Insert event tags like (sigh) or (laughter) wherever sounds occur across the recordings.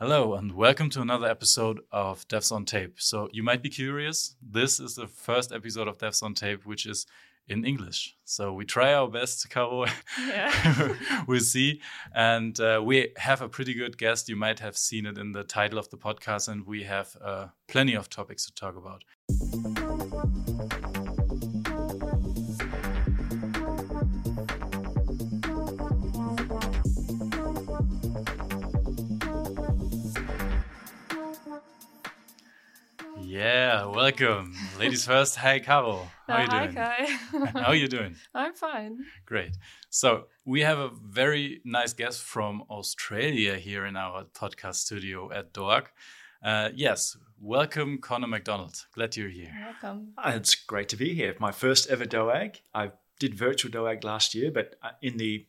Hello, and welcome to another episode of Devs on Tape. So, you might be curious. This is the first episode of Devs on Tape, which is in English. So, we try our best, Caro. (laughs) Yeah. we'll see. And uh, we have a pretty good guest. You might have seen it in the title of the podcast, and we have uh, plenty of topics to talk about. Yeah, welcome. Ladies first. Hi, Caro. How are you hi, doing? Kai. (laughs) How are you doing? (laughs) I'm fine. Great. So we have a very nice guest from Australia here in our podcast studio at DOAG. Uh, yes, welcome, Connor McDonald. Glad you're here. Welcome. Ah, It's great to be here. My first ever DOAG. I did virtual DOAG last year, but uh, in the,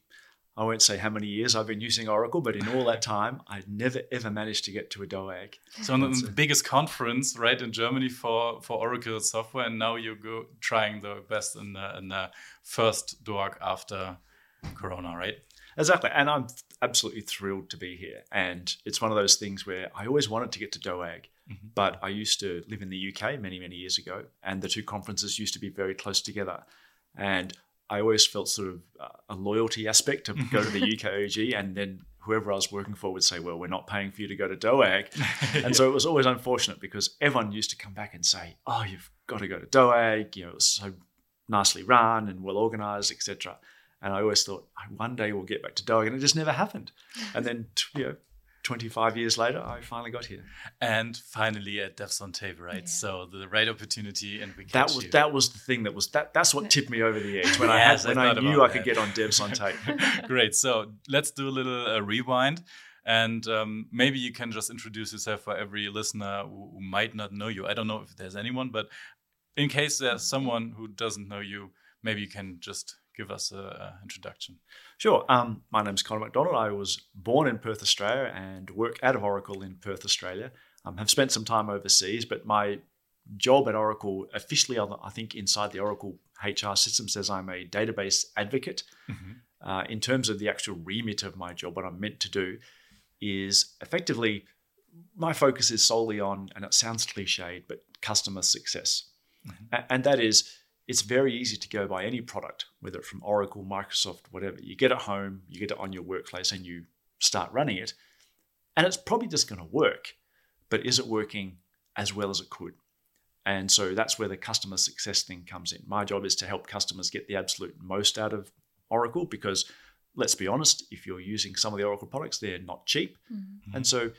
I won't say how many years I've been using Oracle, but in all that time, I'd never ever managed to get to a DOAG. So on the biggest conference, right, in Germany for, for Oracle software, and now you go trying the best in the, in the first DOAG after Corona, right? Exactly. And I'm absolutely thrilled to be here. And it's one of those things where I always wanted to get to DOAG, Mhm. but I used to live in the UK many, many years ago. And the two conferences used to be very close together. And I always felt sort of uh, a loyalty aspect to go to the UKOG. And then whoever I was working for would say, well, we're not paying for you to go to DOAG. (laughs) And so it was always unfortunate because everyone used to come back and say, "Oh, you've got to go to DOAG. You know, it was so nicely run and well organized, etc." And I always thought, "Oh, one day we'll get back to DOAG, and it just never happened. And then, you know, 25 years later, I finally got here. and finally at Devs on Tape, right? Yeah. So the right opportunity, and we That was you. that was the thing that was that. That's what tipped me over the edge when Yes, I (laughs) I had when I, thought knew about I could that. get on Devs on tape. (laughs) Great. So let's do a little uh, rewind. And um, maybe you can just introduce yourself for every listener who, who might not know you. I don't know if there's anyone, but in case there's someone who doesn't know you, maybe you can just give us an introduction. Sure. Um, my name's Connor McDonald. I was born in Perth, Australia, and work out of Oracle in Perth, Australia. Um, have spent some time overseas, but my job at Oracle officially, I I think, inside the Oracle HR system says I'm a database advocate. Uh, in terms of the actual remit of my job, what I'm meant to do is effectively my focus is solely on, and it sounds cliched, but customer success. A- And that is, it's very easy to go by any product, whether it's from Oracle, Microsoft, whatever. You get it home, you get it on your workplace, and you start running it. And it's probably just going to work, but is it working as well as it could? And so that's where the customer success thing comes in. My job is to help customers get the absolute most out of Oracle because let's be honest, if you're using some of the Oracle products, they're not cheap. And so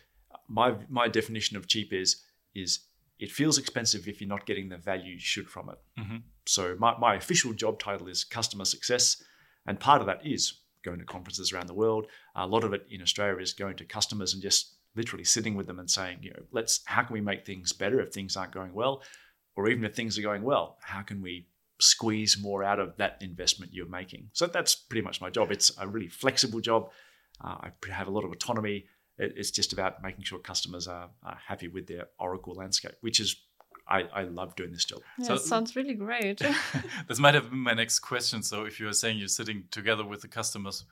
my my definition of cheap is is it feels expensive if you're not getting the value you should from it. Mhm. So my, my official job title is customer success, and part of that is going to conferences around the world. A lot of it in Australia is going to customers and just literally sitting with them and saying, you know, let's how can we make things better if things aren't going well, or even if things are going well, how can we squeeze more out of that investment you're making? So that's pretty much my job. It's a really flexible job. Uh, I have a lot of autonomy. It- It's just about making sure customers are, are happy with their Oracle landscape, which is I, I love doing this job. Yeah, So- it sounds really great. (laughs) (laughs) this might have been my next question. So if you're saying you're sitting together with the customers,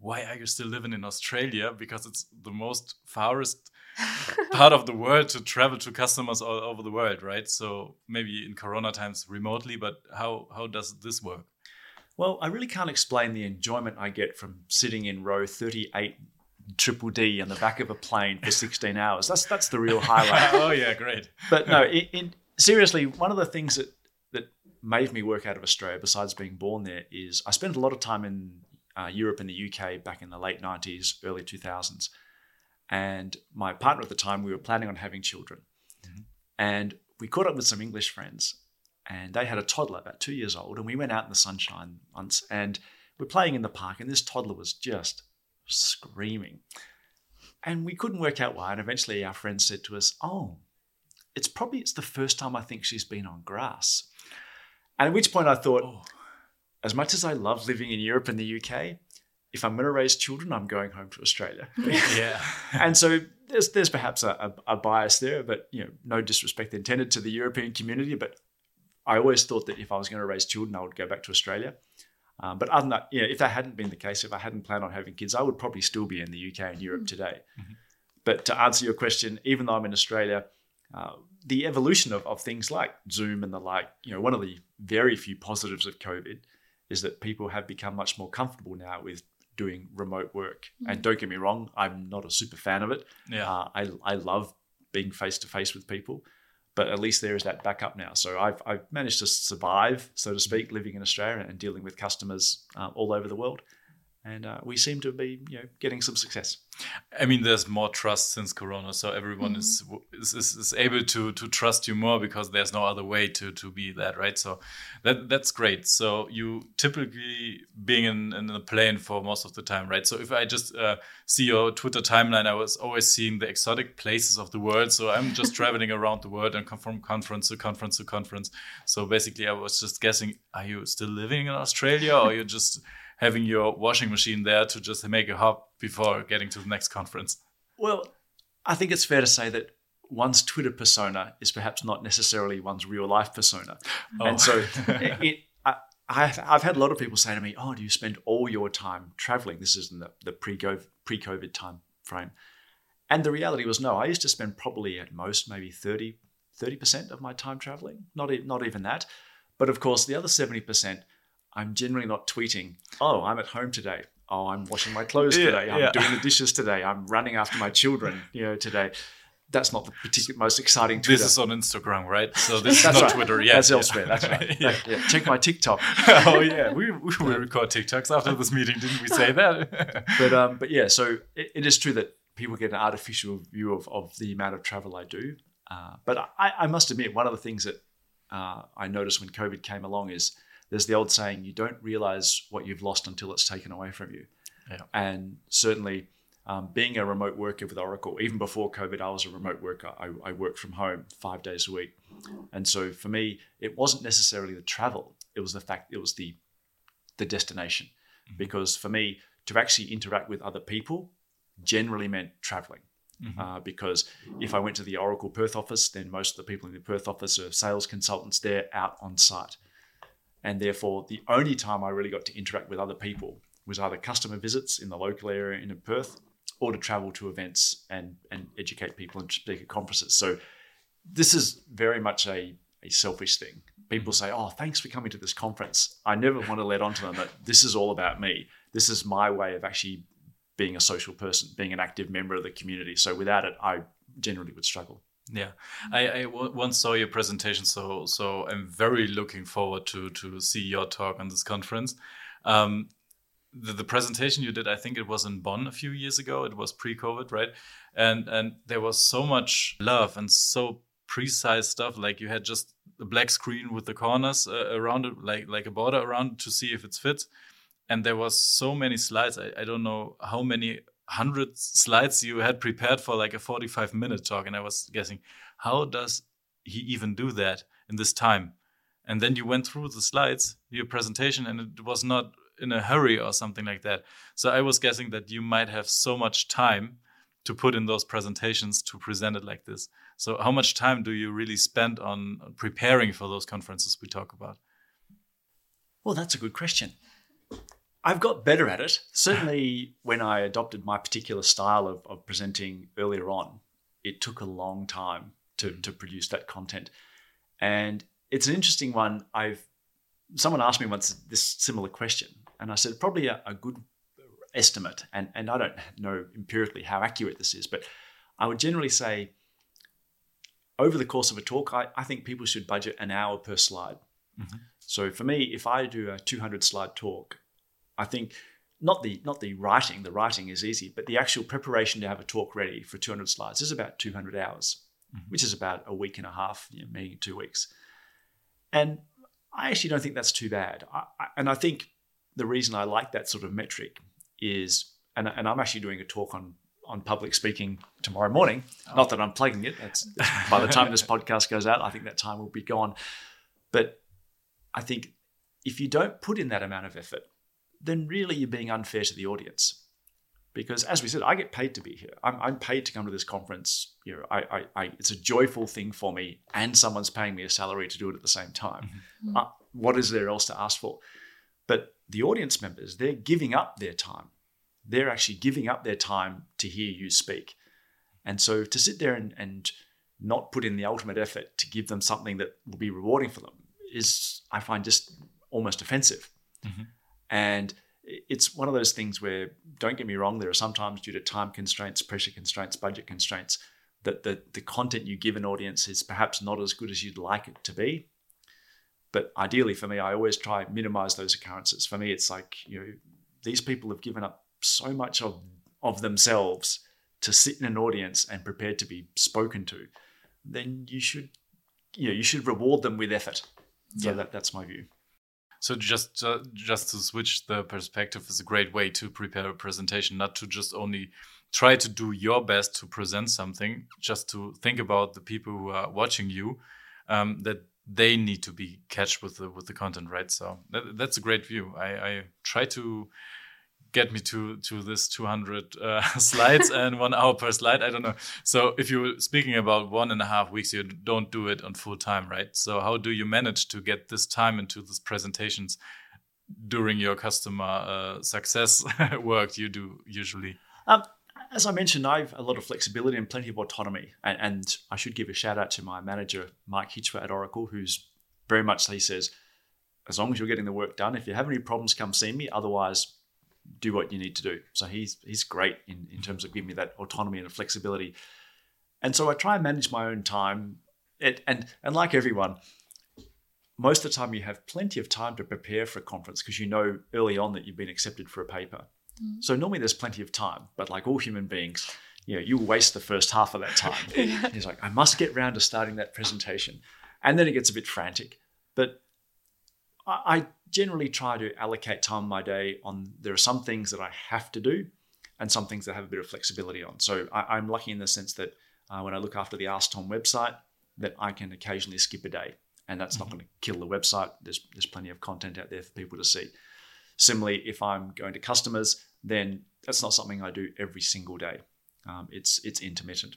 why are you still living in Australia? Because it's the most farthest (laughs) part of the world to travel to customers all over the world, right? So maybe in Corona times remotely, but how how does this work? Well, I really can't explain the enjoyment I get from sitting in row 38 triple D on the back of a plane for 16 hours. That's that's the real highlight. oh yeah, great. but no, in, in seriously, one of the things that that made me work out of Australia, besides being born there, is I spent a lot of time in uh, Europe and the UK back in the late 90s, early 2000s. And my partner at the time, we were planning on having children. And we caught up with some English friends, and they had a toddler about two years old. And we went out in the sunshine once, and we're playing in the park, and this toddler was just screaming. And we couldn't work out why. And eventually, our friend said to us, "Oh, it's probably it's the first time I think she's been on grass." And at which point I thought, Oh, as much as I love living in Europe and the UK, if I'm going to raise children, I'm going home to Australia. (laughs) yeah. (laughs) and so there's there's perhaps a, a, a bias there, but you know, no disrespect intended to the European community, but I always thought that if I was going to raise children, I would go back to Australia. Um, but other than that, you know, if that hadn't been the case, if I hadn't planned on having kids, I would probably still be in the UK and Europe today. but to answer your question, even though I'm in Australia, uh, the evolution of, of things like Zoom and the like, you know, one of the very few positives of COVID is that people have become much more comfortable now with doing remote work. Mm. And don't get me wrong, I'm not a super fan of it. Yeah. Uh, I, I love being face to face with people, but at least there is that backup now. So I've, I've managed to survive, so to speak, living in Australia and dealing with customers uh, all over the world. And uh, we seem to be, you know, getting some success. I mean, there's more trust since Corona, so everyone is, is is is able to to trust you more because there's no other way to to be that, right? So that that's great. So you typically being in, in a plane for most of the time, right? So if I just uh, see your Twitter timeline, I was always seeing the exotic places of the world. So I'm just (laughs) traveling around the world and come from conference to conference to conference. So basically, I was just guessing: Are you still living in Australia, or you're just having your washing machine there to just make a hop before getting to the next conference? Well, I think it's fair to say that one's Twitter persona is perhaps not necessarily one's real life persona. Oh. And so (laughs) it, it I, I've, I've had a lot of people say to me, "Oh, do you spend all your time traveling?" This is in the, the pre-COVID, pre-COVID time frame. And the reality was, no. I used to spend probably at most maybe 30 percent of my time traveling. Not not even that. But of course, the other seventy percent, I'm generally not tweeting. Oh, I'm at home today. Oh, I'm washing my clothes Yeah, today. I'm yeah. doing the dishes today. I'm running after my children. You know, today. That's not the particular most exciting Twitter. This is on Instagram, right? So (laughs) this is not right. Twitter. Yeah, That's elsewhere. That's right. (laughs) yeah. Yeah, Check my TikTok. (laughs) oh yeah, we we will record TikToks after this meeting, didn't we say that? But um, but yeah, so it, it is true that people get an artificial view of, of the amount of travel I do. Uh, but I, I must admit, one of the things that uh, I noticed when COVID came along is there's the old saying, you don't realize what you've lost until it's taken away from you. Yeah. And certainly, um, being a remote worker with Oracle, even before COVID, I was a remote worker. I, I worked from home five days a week. And so for me, it wasn't necessarily the travel, it was the fact, it was the, the destination. Because for me, to actually interact with other people generally meant traveling. Uh, because if I went to the Oracle Perth office, then most of the people in the Perth office are sales consultants. They're out on site. And therefore, the only time I really got to interact with other people was either customer visits in the local area in Perth or to travel to events and, and educate people and speak at conferences. So this is very much a, a selfish thing. People mm-hmm. say, Oh, thanks for coming to this conference. I never want to let on to them that this is all about me. This is my way of actually being a social person, being an active member of the community. So without it, I generally would struggle. Yeah, I, I w- once saw your presentation, so so I'm very looking forward to to see your talk on this conference. Um, the, the presentation you did, I think it was in Bonn a few years ago. It was pre-COVID, right? And and there was so much love and so precise stuff. Like you had just a black screen with the corners uh, around it, like like a border around it to see if it's fit. And there was so many slides. I, I don't know how many hundred slides you had prepared for like a 45 minute talk and i was guessing how does he even do that in this time? And then you went through the slides your presentation and it was not in a hurry or something like that. So i was guessing that you might have so much time to put in those presentations to present it like this. So how much time do you really spend on preparing for those conferences we talk about? Well, that's a good question. I've got better at it. (sighs) Certainly, when I adopted my particular style of, of presenting earlier on, it took a long time to, hmm. to produce that content. And it's an interesting one. I've someone asked me once this similar question, and I said probably a, a good estimate, and, and I don't know empirically how accurate this is, but I would generally say over the course of a talk, I, I think people should budget an hour per slide. Mm-hmm. So for me, if I do a 200 slide talk, I think not the not the writing, the writing is easy, but the actual preparation to have a talk ready for 200 slides is about 200 hours, mm-hmm. which is about a week and a half, you know, maybe two weeks. And I actually don't think that's too bad. I, I, and I think the reason I like that sort of metric is, and, and I'm actually doing a talk on on public speaking tomorrow morning. Oh. Not that I'm plugging it. That's by the time this (laughs) podcast goes out, I think that time will be gone. But I think if you don't put in that amount of effort, then really you're being unfair to the audience. Because as we said, I get paid to be here. I'm, I'm paid to come to this conference. You know, I, I, I, it's a joyful thing for me, and someone's paying me a salary to do it at the same time. Uh, what is there else to ask for? But the audience members, they're giving up their time. They're actually giving up their time to hear you speak. And so to sit there and, and not put in the ultimate effort to give them something that will be rewarding for them is, I find, just almost offensive. Mhm. And it's one of those things where, don't get me wrong, there are sometimes due to time constraints, pressure constraints, budget constraints, that the, the content you give an audience is perhaps not as good as you'd like it to be. But ideally for me, I always try minimize those occurrences. For me, it's like, you know, these people have given up so much of, of themselves to sit in an audience and prepared to be spoken to, then you should, you know, you should reward them with effort. So Yeah. that, that's my view. So just uh, just to switch the perspective is a great way to prepare a presentation, not to just only try to do your best to present something, just to think about the people who are watching you, um, that they need to be catch with the with the content, right? So that, that's a great view. I, I try to get me to to this 200 uh, (laughs) slides and one hour per slide. I don't know. So if you're speaking about one and a half weeks, you don't do it on full time, right? So how do you manage to get this time into these presentations during your customer uh, success (laughs) work you do usually? Um, as I mentioned, I have a lot of flexibility and plenty of autonomy. And, and I should give a shout out to my manager, Mike Hitchfer at Oracle, who's very much, he says, as long as you're getting the work done, if you have any problems, come see me. Otherwise, do what you need to do. So he's he's great in, in terms of giving me that autonomy and flexibility. And so I try and manage my own time. It, and and like everyone, most of the time you have plenty of time to prepare for a conference because you know early on that you've been accepted for a paper. Mm-hmm. So normally there's plenty of time, but like all human beings, you know, you waste the first half of that time. (laughs) He's like, I must get round to starting that presentation. And then it gets a bit frantic. But I, generally try to allocate time in my day on there are some things that I have to do and some things that I have a bit of flexibility on. So I, I'm lucky in the sense that uh, when I look after the Ask Tom website, that I can occasionally skip a day. And that's not going to kill the website. There's, there's plenty of content out there for people to see. Similarly, if I'm going to customers, then that's not something I do every single day. Um, it's it's intermittent,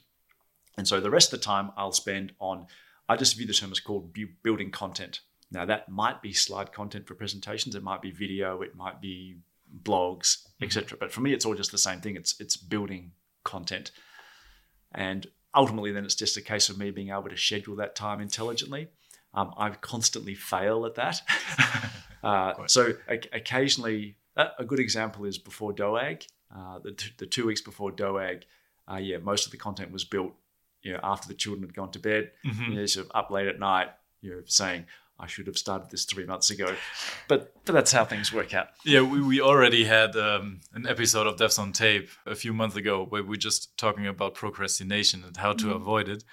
and so the rest of the time I'll spend on. I just view the term as called building content. Now that might be slide content for presentations. It might be video. It might be blogs, etc. But for me, it's all just the same thing. It's it's building content, and ultimately, then it's just a case of me being able to schedule that time intelligently. Um, I constantly fail at that. (laughs) uh, so occasionally, a, a good example is before DOAG, uh, the, t- the two weeks before DOAG, uh, yeah, most of the content was built, you know, after the children had gone to bed, Mhm. you know, sort of up late at night, you know, saying, I should have started this three months ago. But, but that's how things work out. Yeah, we, we already had um, an episode of Devs on Tape a few months ago where we're just talking about procrastination and how to avoid it.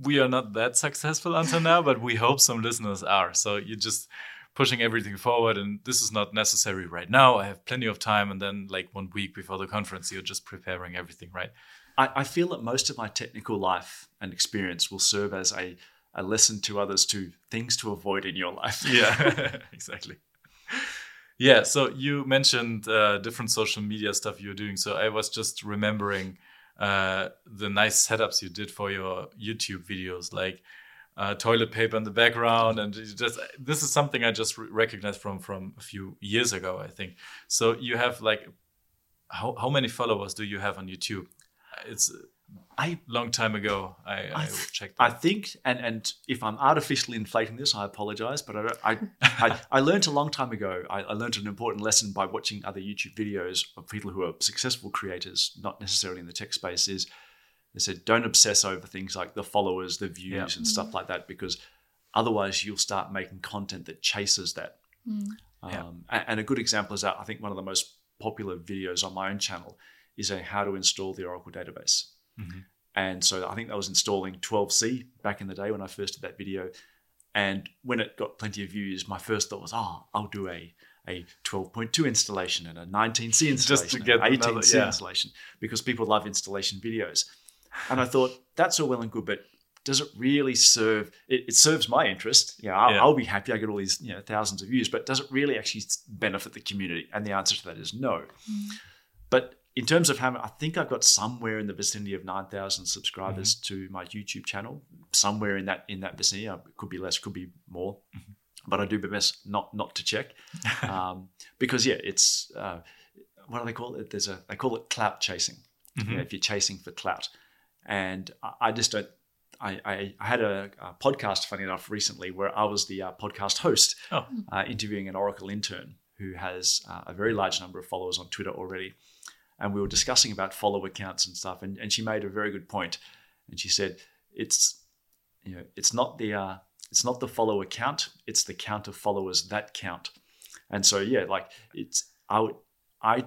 We are not that successful until now, but we hope some listeners are. So you're just pushing everything forward, and this is not necessary right now. I have plenty of time, and then like one week before the conference, you're just preparing everything, right? I, I feel that most of my technical life and experience will serve as a, a lesson to others to things to avoid in your life. yeah (laughs) (laughs) exactly. Yeah so you mentioned uh, different social media stuff you're doing. So i was just remembering uh, the nice setups you did for your youtube videos like uh, toilet paper in the background and just this is something i just re- recognized from from a few years ago i think. So you have like how, how many followers do you have on youtube? It's I long time ago i, I, I th- checked I think, and and if I'm artificially inflating this, I apologize. But I I, I (laughs) I learned a long time ago. I, I learned an important lesson by watching other YouTube videos of people who are successful creators, not necessarily in the tech space. Is they said don't obsess over things like the followers, the views, Yeah. and stuff like that, because otherwise you'll start making content that chases that. Yeah. Um, a- and a good example is that I think one of the most popular videos on my own channel is a how to install the Oracle database. Mhm. And so I think that was installing 12C back in the day when I first did that video. And when it got plenty of views, my first thought was, oh, I'll do a, a 12.2 installation and a 19C (laughs) installation, to get an another- 18C yeah. installation because people love installation videos. And I thought, that's all well and good, but does it really serve? It, it serves my interest. Yeah, I'll, Yeah. I'll be happy. I get all these you know thousands of views, but does it really actually benefit the community? And the answer to that is no. But in terms of how I think I've got somewhere in the vicinity of nine thousand subscribers to my YouTube channel, somewhere in that in that vicinity. It could be less, could be more, but I do my best not not to check (laughs) um, because yeah, it's uh, what do they call it? There's a they call it clout chasing. You know, if you're chasing for clout, and I, I just don't. I, I, I had a, a podcast, funny enough, recently where I was the uh, podcast host, Oh. uh, interviewing an Oracle intern who has uh, a very large number of followers on Twitter already. And we were discussing about follower counts and stuff. And, and she made a very good. And she said, it's, you know, it's not the, uh, it's not the follower count, it's the count of followers that count. And so, yeah, like it's, I would, I,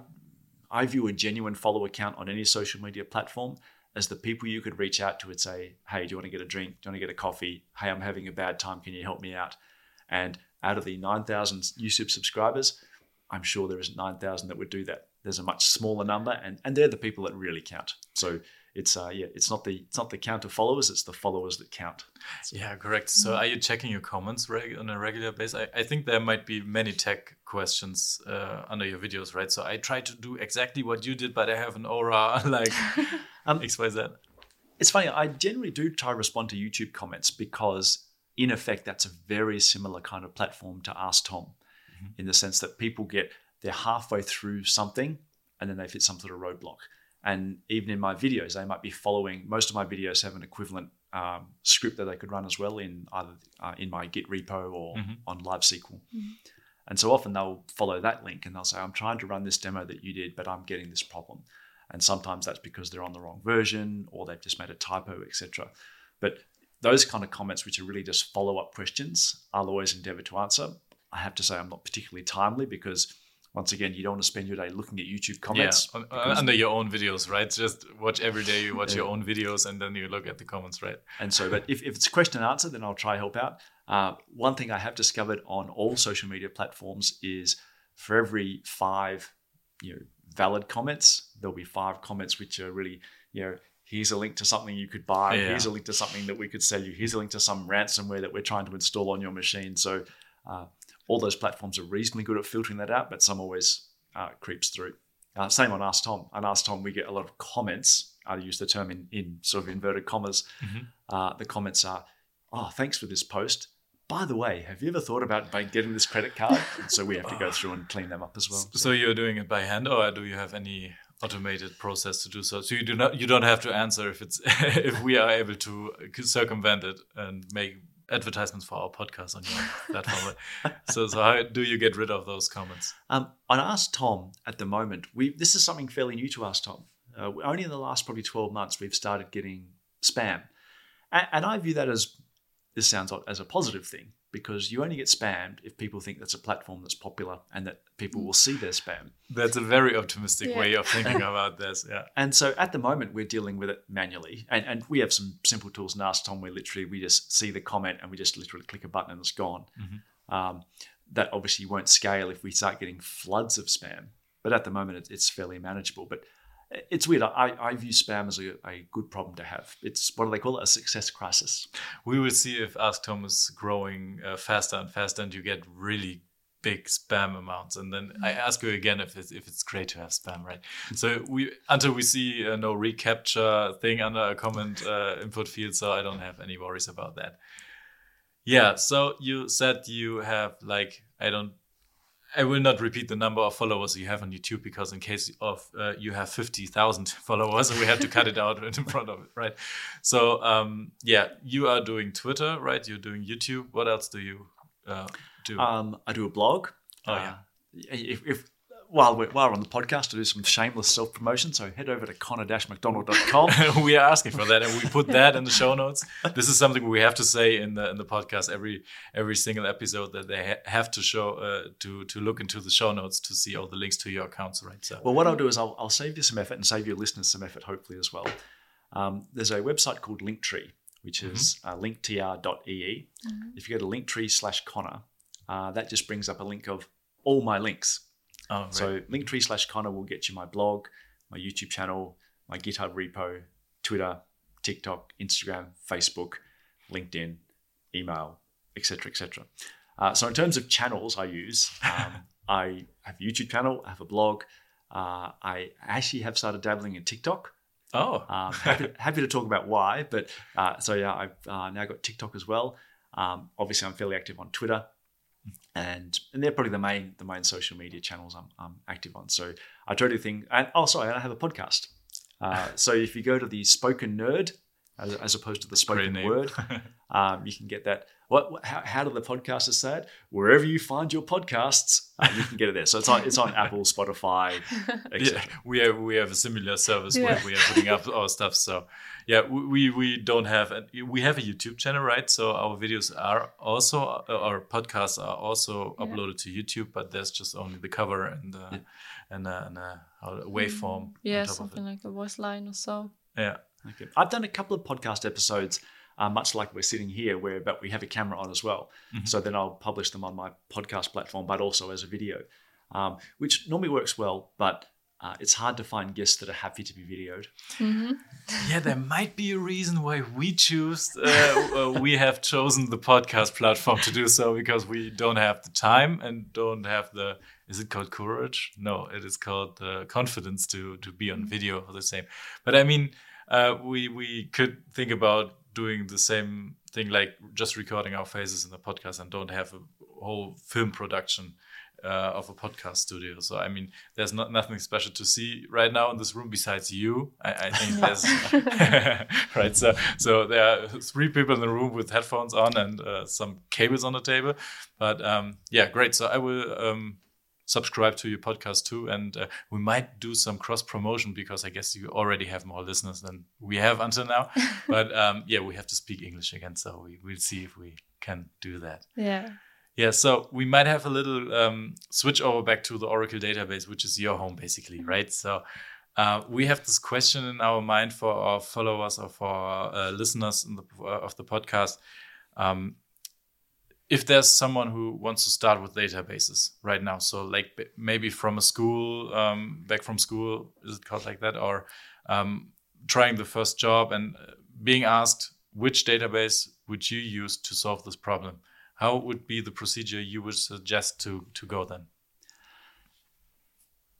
I view a genuine follower count on any social media platform as the people you could reach out to and say, hey, do you want to get a drink? Do you want to get a coffee? Hey, I'm having a bad time. Can you help me out? And out of the 9,000 YouTube subscribers, I'm sure there is 9,000 that would do that. There's a much smaller number, and, and they're the people that really count. So it's uh, yeah, it's not the it's not the count of followers, it's the followers that count. Yeah, correct. So, are you checking your comments reg- on a regular basis? I, I think there might be many tech questions uh, under your videos, right? So, I try to do exactly what you did, but I have an aura (laughs) like (laughs) Um, XYZ. It's funny. I generally do try to respond to YouTube comments because, in effect, that's a very similar kind of platform to Ask Tom, in the sense that people get they're halfway through something and then they've hit some sort of roadblock. And even in my videos, they might be following. Most of my videos have an equivalent um, script that they could run as well in either uh, in my Git repo or Mhm. on LiveSQL. And so often they'll follow that link and they'll say, "I'm trying to run this demo that you did, but I'm getting this problem." And sometimes that's because they're on the wrong version or they've just made a typo, etc. But those kind of comments, which are really just follow up questions, I'll always endeavor to answer. I have to say, I'm not particularly timely because, once again, you don't want to spend your day looking at YouTube comments. yeah, under your own videos, right? Just watch every day, you watch Yeah. your own videos, and then you look at the comments, right? And so, but if, if it's question and answer, then I'll try help out. Uh, one thing I have discovered on all social media platforms is for every five, you know, valid comments, there'll be five comments which are really, you know, here's a link to something you could buy. Yeah. Here's a link to something that we could sell you. Here's a link to some ransomware that we're trying to install on your machine. So, uh, all those platforms are reasonably good at filtering that out, but some always uh, creeps through. Uh, same on Ask Tom. On Ask Tom, we get a lot of comments. I use the term in, in sort of inverted commas. Mhm. Uh, the comments are, "Oh, thanks for this post. By the way, have you ever thought about getting this credit card?" And so we have to go (laughs) through and clean them up as well. So you're doing it by hand, or do you have any automated process to do so? So you do not, you don't have to answer if it's (laughs) if we are able to circumvent it and make advertisements for our podcast on your platform. so, so how do you get rid of those comments? Um, on Ask Tom at the moment, we this is something fairly new to Ask Tom. Uh, only in the last probably twelve months we've started getting spam, and, and I view that as this sounds as a positive thing because you only get spammed if people think that's a platform that's popular and that people will see their spam. That's a very optimistic Yeah. way of thinking (laughs) about this. Yeah. And so at the moment we're dealing with it manually, and, and we have some simple tools in Ask Tom where literally we just see the comment and we just literally click a button and it's gone. Um, that obviously won't scale if we start getting floods of spam, but at the moment it's fairly manageable. But it's weird. I, I view spam as a, a good problem to have. It's what do they call it? A success crisis. We will see if Ask Tom is growing uh, faster and faster, and you get really big spam amounts. And then I ask you again if it's if it's great to have spam, right? So we until we see uh, no reCAPTCHA thing under a comment uh, input field, so I don't have any worries about that. Yeah. So you said you have like I don't. I will not repeat the number of followers you have on YouTube because in case of uh, you have 50,000 (laughs) followers, we have to cut it out (laughs) in front of it, right? So um, yeah, you are doing Twitter, right? You're doing YouTube. What else do you uh, do? Um, I do a blog. Oh, yeah. Uh, if, if while we're, while we're on the podcast, to do some shameless self promotion. So head over to connor-mcdonald.com. (laughs) we are asking for that, and we put that in the show (laughs) notes. This is something we have to say in the in the podcast every every single episode that they ha- have to show uh, to to look into the show notes to see all the links to your accounts, right? So Well, what I'll do is I'll, I'll save you some effort and save your listeners some effort, hopefully, as well. Um, there's a website called Linktree, which is uh, linktr.ee. If you go to linktree slash Connor, uh, that just brings up a link of all my links. Oh, right. So linktree slash Connor will get you my blog, my YouTube channel, my GitHub repo, Twitter, TikTok, Instagram, Facebook, LinkedIn, email, etc., etc. Uh, so in terms of channels I use, um, (laughs) I have a YouTube channel, I have a blog. Uh, I actually have started dabbling in TikTok. oh, Um, happy, (laughs) happy to talk about why, but uh, so yeah, I've uh, now got TikTok as well. Um, obviously, I'm fairly active on Twitter, and and they're probably the main the main social media channels I'm, I'm active on. So I try to think, and oh, sorry, I have a podcast. Uh, so if you go to the Spoken Nerd, as, as opposed to the Spoken. Word, (laughs) um, you can get that. What? what- How, how do the podcasters say it? Wherever you find your podcasts, uh, you can get it there. So it's on it's on (laughs) Apple, Spotify, etc. yeah, we have we have a similar service where we are putting up our stuff. So yeah, we we, we don't have a, we have a YouTube channel, right? So our videos are also uh, our podcasts are also Yeah. uploaded to YouTube, but there's just only the cover and uh, and, uh, and uh, a waveform. on Yeah, top of something it. like a voice line or so. Yeah, Okay. I've done a couple of podcast episodes, uh, much like we're sitting here, where but we have a camera on as well. Mhm. So then I'll publish them on my podcast platform, but also as a video, um, which normally works well. But uh, it's hard to find guests that are happy to be videoed. hmm (laughs) yeah. There might be a reason why we choose uh, (laughs) uh, we have chosen the podcast platform to do so because we don't have the time and don't have the is it called courage? No, it is called the confidence to to be on video or the same. But I mean, uh, we we could think about doing the same thing like just recording our faces in the podcast and don't have a whole film production uh, of a podcast studio. So I mean, there's not nothing special to see right now in this room besides you. I, I think there's (laughs) right. So so there are three people in the room with headphones on and uh, some cables on the table. But um, yeah, great. So I will. Um, subscribe to your podcast too and uh, we might do some cross promotion because i guess you already have more listeners than we have until now (laughs) but um, yeah we have to speak english again so we, we'll see if we can do that Yeah. yeah, so we might have a little um, switch over back to the Oracle database, which is your home basically, right? So uh, we have this question in our mind for our followers or for our uh, listeners in the, uh, of the podcast. Um, if there's someone who wants to start with databases right now, so like maybe from a school, um, back from school, is it called like that, or um, trying the first job and uh, being asked which database would you use to solve this problem? how would be the procedure you would suggest to to go then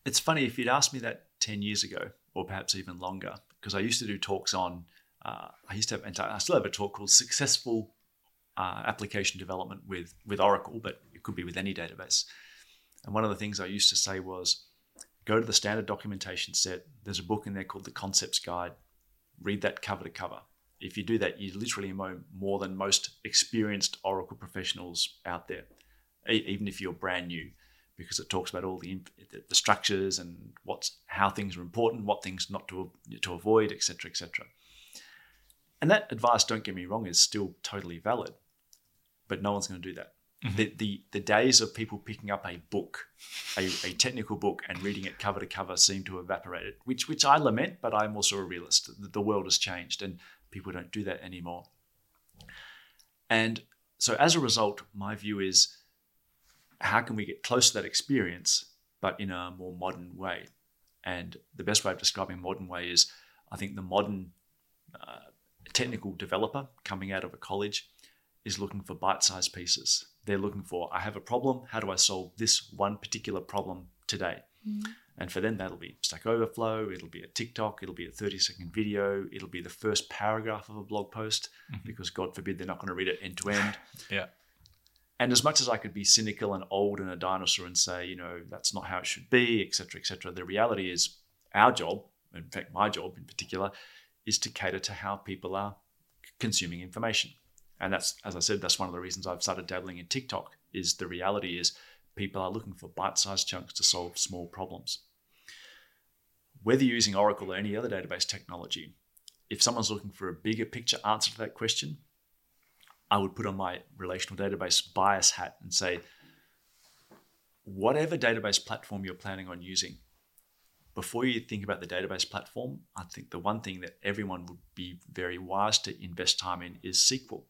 It's funny if you'd asked me that ten years ago, or perhaps even longer, because I used to do talks on. Uh, I used to have, I still have a talk called "Successful uh, Application Development with with Oracle," but it could be with any database. And one of the things I used to say was, go to the standard documentation set. There's a book in there called the Concepts Guide. Read that cover to cover. If you do that, you literally know more than most experienced Oracle professionals out there, even if you're brand new, because it talks about all the, the structures and what's how things are important, what things not to to avoid, etc., etc. And that advice, don't get me wrong, is still totally valid, but no one's going to do that. The, the the days of people picking up a book, a, a technical book, and reading it cover to cover seem to have evaporated, which which I lament, but I'm also a realist. The, the world has changed, and people don't do that anymore. And so, as a result, my view is, how can we get close to that experience, but in a more modern way? And the best way of describing modern way is, I think the modern uh, technical developer coming out of a college is looking for bite-sized pieces. They're looking for, I have a problem. How do I solve this one particular problem today? Mm. And for them, that'll be Stack Overflow, it'll be a TikTok, it'll be a 30 second video, it'll be the first paragraph of a blog post, mm-hmm. because God forbid they're not going to read it end to end. (laughs) yeah And as much as I could be cynical and old and a dinosaur and say, you know, that's not how it should be, etc., etc., the reality is our job, in fact, my job in particular, is to cater to how people are consuming information. And that's, as I said, that's one of the reasons I've started dabbling in TikTok. Is the reality is people are looking for bite-sized chunks to solve small problems. Whether you're using Oracle or any other database technology, if someone's looking for a bigger picture answer to that question, I would put on my relational database bias hat and say, whatever database platform you're planning on using, before you think about the database platform, I think the one thing that everyone would be very wise to invest time in is SQL.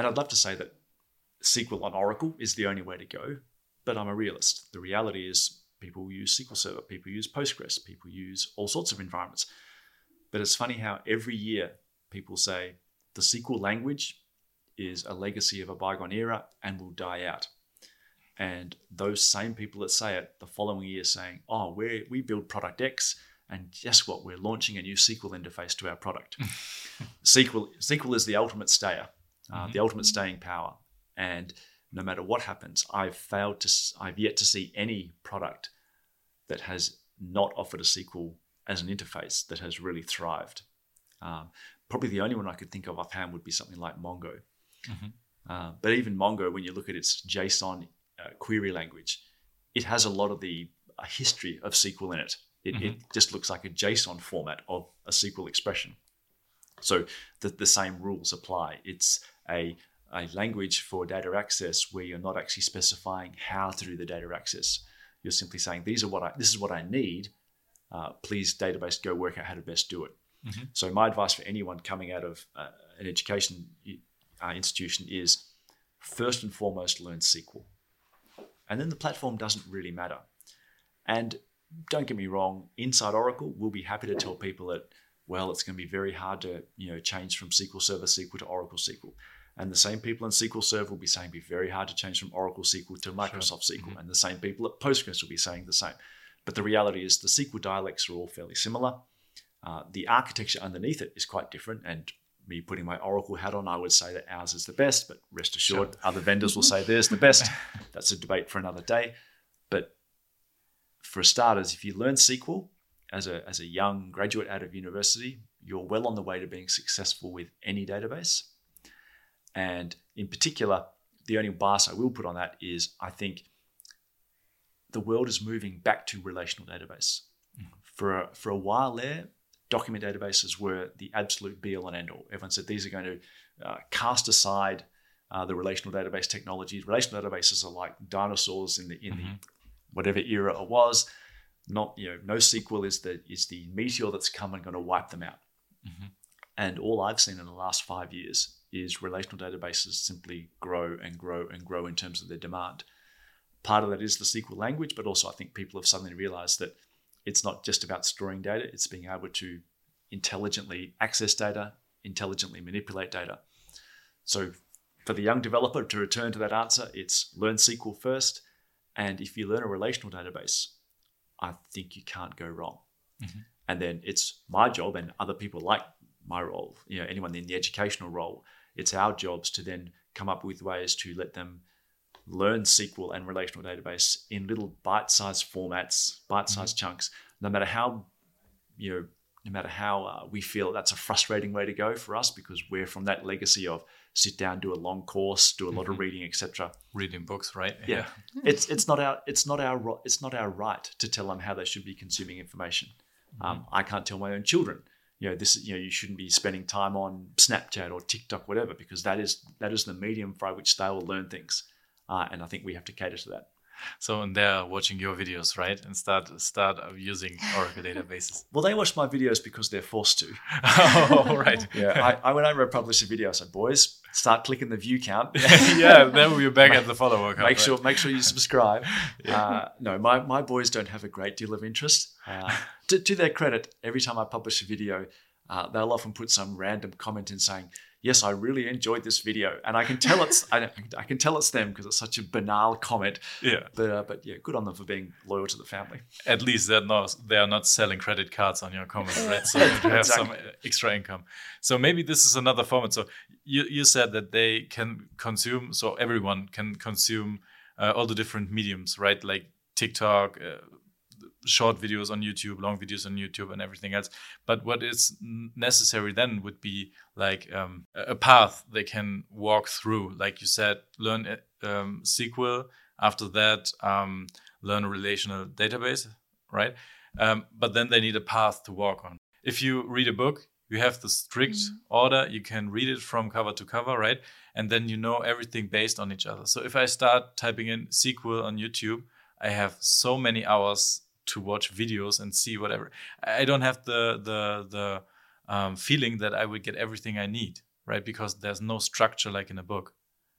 And I'd love to say that SQL on Oracle is the only way to go, but I'm a realist. The reality is people use SQL Server, people use Postgres, people use all sorts of environments. But it's funny how every year people say the SQL language is a legacy of a bygone era and will die out. And those same people that say it the following year saying, oh, we we build product X, and guess what? We're launching a new SQL interface to our product. (laughs) SQL, SQL is the ultimate stayer, uh, the ultimate staying power. And no matter what happens, I've failed to, s- I've yet to see any product that has not offered a SQL as an interface that has really thrived. Um, probably the only one I could think of offhand would be something like Mongo. Mhm. Uh, but even Mongo, when you look at its JSON uh, query language, it has a lot of the a history of SQL in it. It, it just looks like a JSON format of a SQL expression. So the, the same rules apply. It's a, a language for data access where you're not actually specifying how to do the data access. You're simply saying these are what I this is what I need. Uh, please database go work out how to best do it. Mhm. So my advice for anyone coming out of uh, an education uh, institution is first and foremost learn SQL, and then the platform doesn't really matter. And don't get me wrong, inside Oracle, we'll be happy to tell people that well, it's going to be very hard to you know change from SQL Server SQL to Oracle SQL. And the same people in SQL Server will be saying be very hard to change from Oracle SQL to Microsoft SQL. And the same people at Postgres will be saying the same. But the reality is the SQL dialects are all fairly similar. Uh, the architecture underneath it is quite different. And me putting my Oracle hat on, I would say that ours is the best. But rest assured, other vendors will (laughs) say theirs the best. That's a debate for another day. But for starters, if you learn SQL as a, as a young graduate out of university, you're well on the way to being successful with any database. And in particular, the only bias I will put on that is I think the world is moving back to relational database. For a, for a while there, document databases were the absolute be all and end all. Everyone said these are going to uh, cast aside uh, the relational database technologies. Relational databases are like dinosaurs in the in the whatever era it was. Not you know, NoSQL is the is the meteor that's come and going to wipe them out. Mm-hmm. And all I've seen in the last five years is relational databases simply grow and grow and grow in terms of their demand. Part of that is the SQL language, but also I think people have suddenly realized that it's not just about storing data, it's being able to intelligently access data, intelligently manipulate data. So for the young developer to return to that answer, it's learn SQL first. And if you learn a relational database, I think you can't go wrong. And then it's my job and other people like my role, you know, anyone in the educational role, it's our jobs to then come up with ways to let them learn SQL and relational database in little bite-sized formats, bite-sized chunks. No matter how, you know, no matter how uh, we feel that's a frustrating way to go for us because we're from that legacy of sit down, do a long course, do a lot of reading, etc. Reading books, right? Yeah, it's it's not our it's not our it's not our right to tell them how they should be consuming information. Um, I can't tell my own children, you know, this you know you shouldn't be spending time on Snapchat or TikTok, whatever, because that is that is the medium by which they will learn things, uh, and I think we have to cater to that. So and they're watching your videos, right? And start start using Oracle databases. (laughs) Well, they watch my videos because they're forced to. oh, right. (laughs) Yeah, I, I when I republish a video, I said, boys, start clicking the view count. (laughs) yeah, then we'll be back at the follower count. make right? sure make sure you subscribe. Uh, no, my, my boys don't have a great deal of interest. Uh, to, to their credit, every time I publish a video, uh, they'll often put some random comment in saying, "Yes, I really enjoyed this video," and I can tell it's (laughs) I, I can tell it's them because it's such a banal comment. Yeah. But uh, but yeah, good on them for being loyal to the family. At least they're not they are not selling credit cards on your comments, right? So you have some extra income. So maybe this is another format. So you you said that they can consume, so everyone can consume uh, all the different mediums, right? Like TikTok. Uh, short videos on YouTube, long videos on YouTube, and everything else. But what is necessary then would be like um, a path they can walk through. Like you said, learn um, SQL. After that, um, learn a relational database, right? Um, but then they need a path to walk on. If you read a book, you have the strict order. You can read it from cover to cover, right? And then you know everything based on each other. So if I start typing in SQL on YouTube, I have so many hours to watch videos and see whatever. I don't have the the the um, feeling that I would get everything I need, right? Because there's no structure like in a book.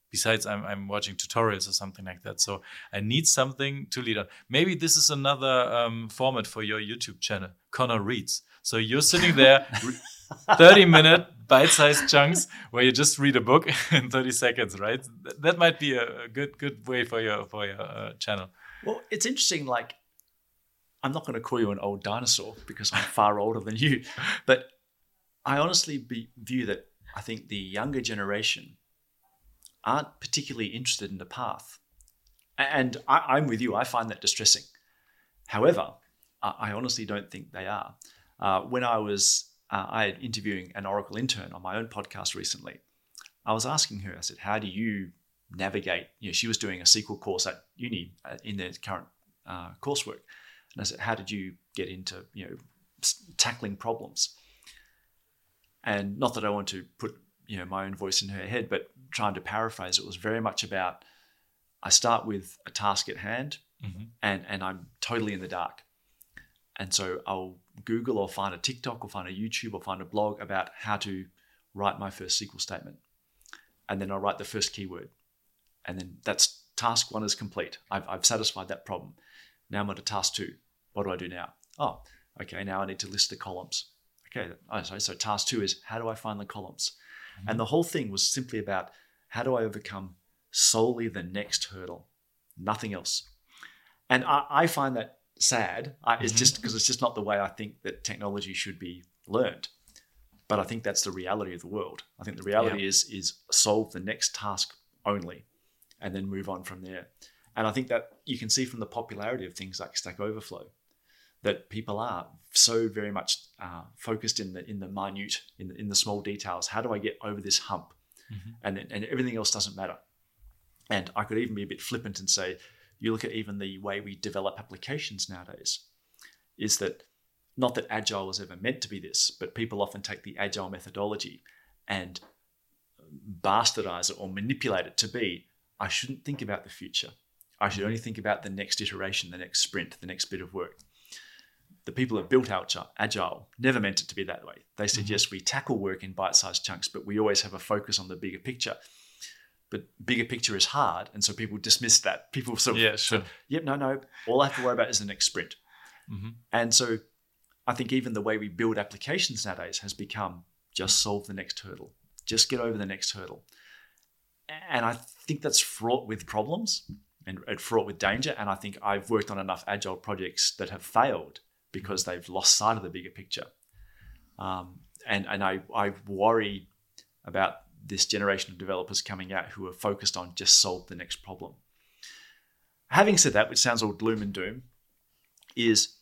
Besides, I'm, I'm watching tutorials or something like that. So I need something to lead on. Maybe this is another um, format for your YouTube channel, Connor Reads. So you're sitting there, (laughs) 30 minute bite sized chunks where you just read a book (laughs) in 30 seconds, right? That might be a, a good good way for your for your uh, channel. Well, it's interesting. Like, I'm not going to call you an old dinosaur because I'm far older than you, but I honestly be, view that I think the younger generation aren't particularly interested in the path. And I, I'm with you. I find that distressing. However, I, I honestly don't think they are. Uh, when I was uh, I had interviewing an Oracle intern on my own podcast recently, I was asking her. I said, "How do you navigate?" You know, she was doing a SQL course at uni uh, in their current uh, coursework, and I said, "How did you get into you know tackling problems?" And not that I want to put you know my own voice in her head, but trying to paraphrase, it was very much about I start with a task at hand, Mhm. and and I'm totally in the dark, and so I'll Google or find a TikTok or find a YouTube or find a blog about how to write my first SQL statement, and then I'll write the first keyword, and then that's task one is complete. I've I've satisfied that problem. Now I'm on to task two. What do I do now? Oh, okay. Now I need to list the columns. Okay. Oh, sorry. So task two is how do I find the columns? And the whole thing was simply about how do I overcome solely the next hurdle, nothing else. And I, I find that sad. I, It's Mhm. just because it's just not the way I think that technology should be learned. But I think that's the reality of the world. I think the reality is is solve the next task only, and then move on from there. And I think that you can see from the popularity of things like Stack Overflow that people are so very much uh, focused in the in the minute, in the, in the small details. How do I get over this hump? Mhm. And then- and everything else doesn't matter. And I could even be a bit flippant and say, you look at even the way we develop applications nowadays, is that not that agile was ever meant to be this, but people often take the agile methodology and bastardize it or manipulate it to be I shouldn't think about the future. I should only think about the next iteration, the next sprint, the next bit of work. The people that built Agile- Agile never meant it to be that way. They said, Mhm. yes, we tackle work in bite sized chunks, but we always have a focus on the bigger picture. But bigger picture is hard. And so people dismiss that. People sort of, Yeah, sure. yep, no, no, all I have to worry about is the next sprint. Mhm. And so I think even the way we build applications nowadays has become just solve the next hurdle, just get over the next hurdle. And I think that's fraught with problems and, and fraught with danger. And I think I've worked on enough agile projects that have failed because they've lost sight of the bigger picture. Um, and and I, I worry about this generation of developers coming out who are focused on just solve the next problem. Having said that, which sounds all gloom and doom, is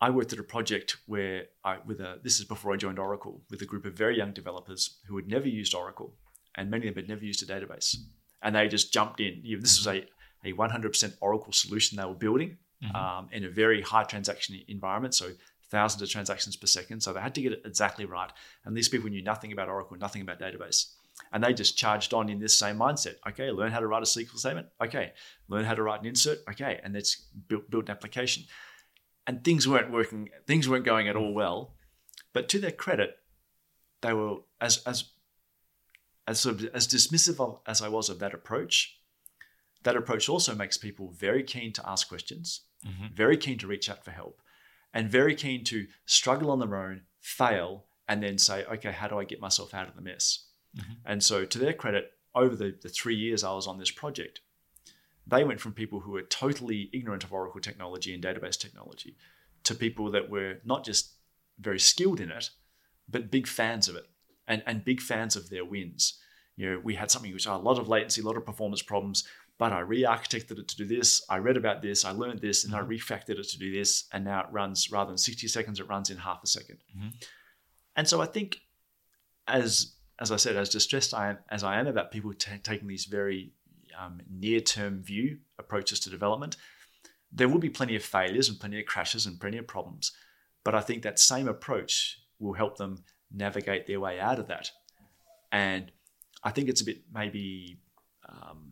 I worked at a project where I with a this is before I joined Oracle with a group of very young developers who had never used Oracle and many of them had never used a database and they just jumped in. You know, this was a a 100% Oracle solution they were building Mhm. um, in a very high transaction environment, so thousands of transactions per second. So they had to get it exactly right. And these people knew nothing about Oracle, nothing about database. And they just charged on in this same mindset. Okay, learn how to write a SQL statement. Okay, learn how to write an insert. Okay, and let's build, build an application. And things weren't working. Things weren't going at all well. But to their credit, they were as as as sort of, as dismissive of, as I was of that approach. That approach also makes people very keen to ask questions, Mhm. very keen to reach out for help, and very keen to struggle on their own, fail, and then say, okay, how do I get myself out of the mess? Mhm. And so, to their credit, over the, the three years I was on this project, they went from people who were totally ignorant of Oracle technology and database technology to people that were not just very skilled in it, but big fans of it and, and big fans of their wins. You know, we had something which had a lot of latency, a lot of performance problems, but I re-architected it to do this. I read about this, I learned this, and I refactored it to do this, and now it runs rather than 60 seconds, it runs in half a 2nd Mhm. And so I think, as as I said, as distressed I am, as I am about people ta taking these very um, near-term view approaches to development, there will be plenty of failures and plenty of crashes and plenty of problems. But I think that same approach will help them navigate their way out of that. And I think it's a bit maybe um,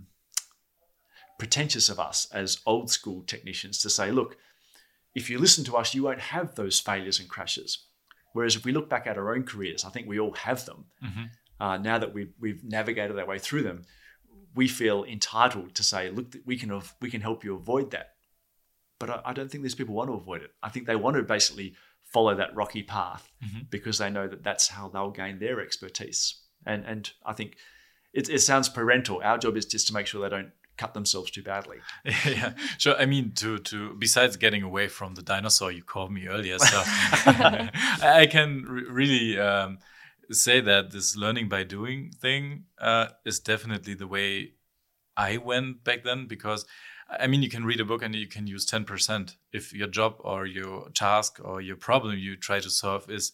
pretentious of us as old school technicians to say, look, if you listen to us, you won't have those failures and crashes. Whereas if we look back at our own careers, I think we all have them. Mhm. Uh, now that we've, we've navigated our way through them, we feel entitled to say, look, we can, av- we can help you avoid that. But I, I don't think these people want to avoid it. I think they want to basically follow that rocky path Mhm. because they know that that's how they'll gain their expertise. And, and I think it, it sounds parental. Our job is just to make sure they don't cut themselves too badly. (laughs) yeah, sure. I mean, to to besides getting away from the dinosaur you called me earlier, so (laughs) (laughs) I can re- really um, say that this learning by doing thing uh, is definitely the way I went back then because I mean, you can read a book and you can use 10% if your job or your task or your problem you try to solve is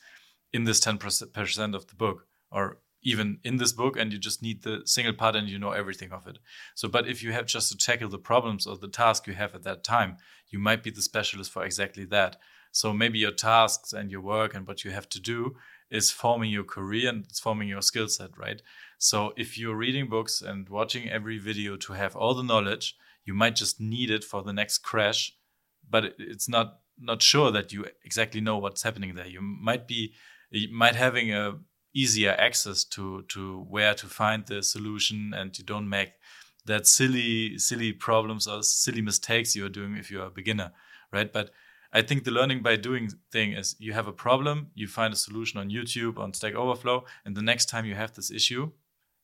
in this 10% of the book or even in this book and you just need the single part and you know everything of it. So, but if you have just to tackle the problems or the task you have at that time, you might be the specialist for exactly that. So maybe your tasks and your work and what you have to do is forming your career and it's forming your skill set, right? So if you're reading books and watching every video to have all the knowledge, you might just need it for the next crash, but it's not not sure that you exactly know what's happening there. You might be you might having a easier access to to where to find the solution and you don't make that silly silly problems or silly mistakes you're doing if you're a beginner right? But i think the learning by doing thing is you have a problem you find a solution on youtube on stack overflow and the next time you have this issue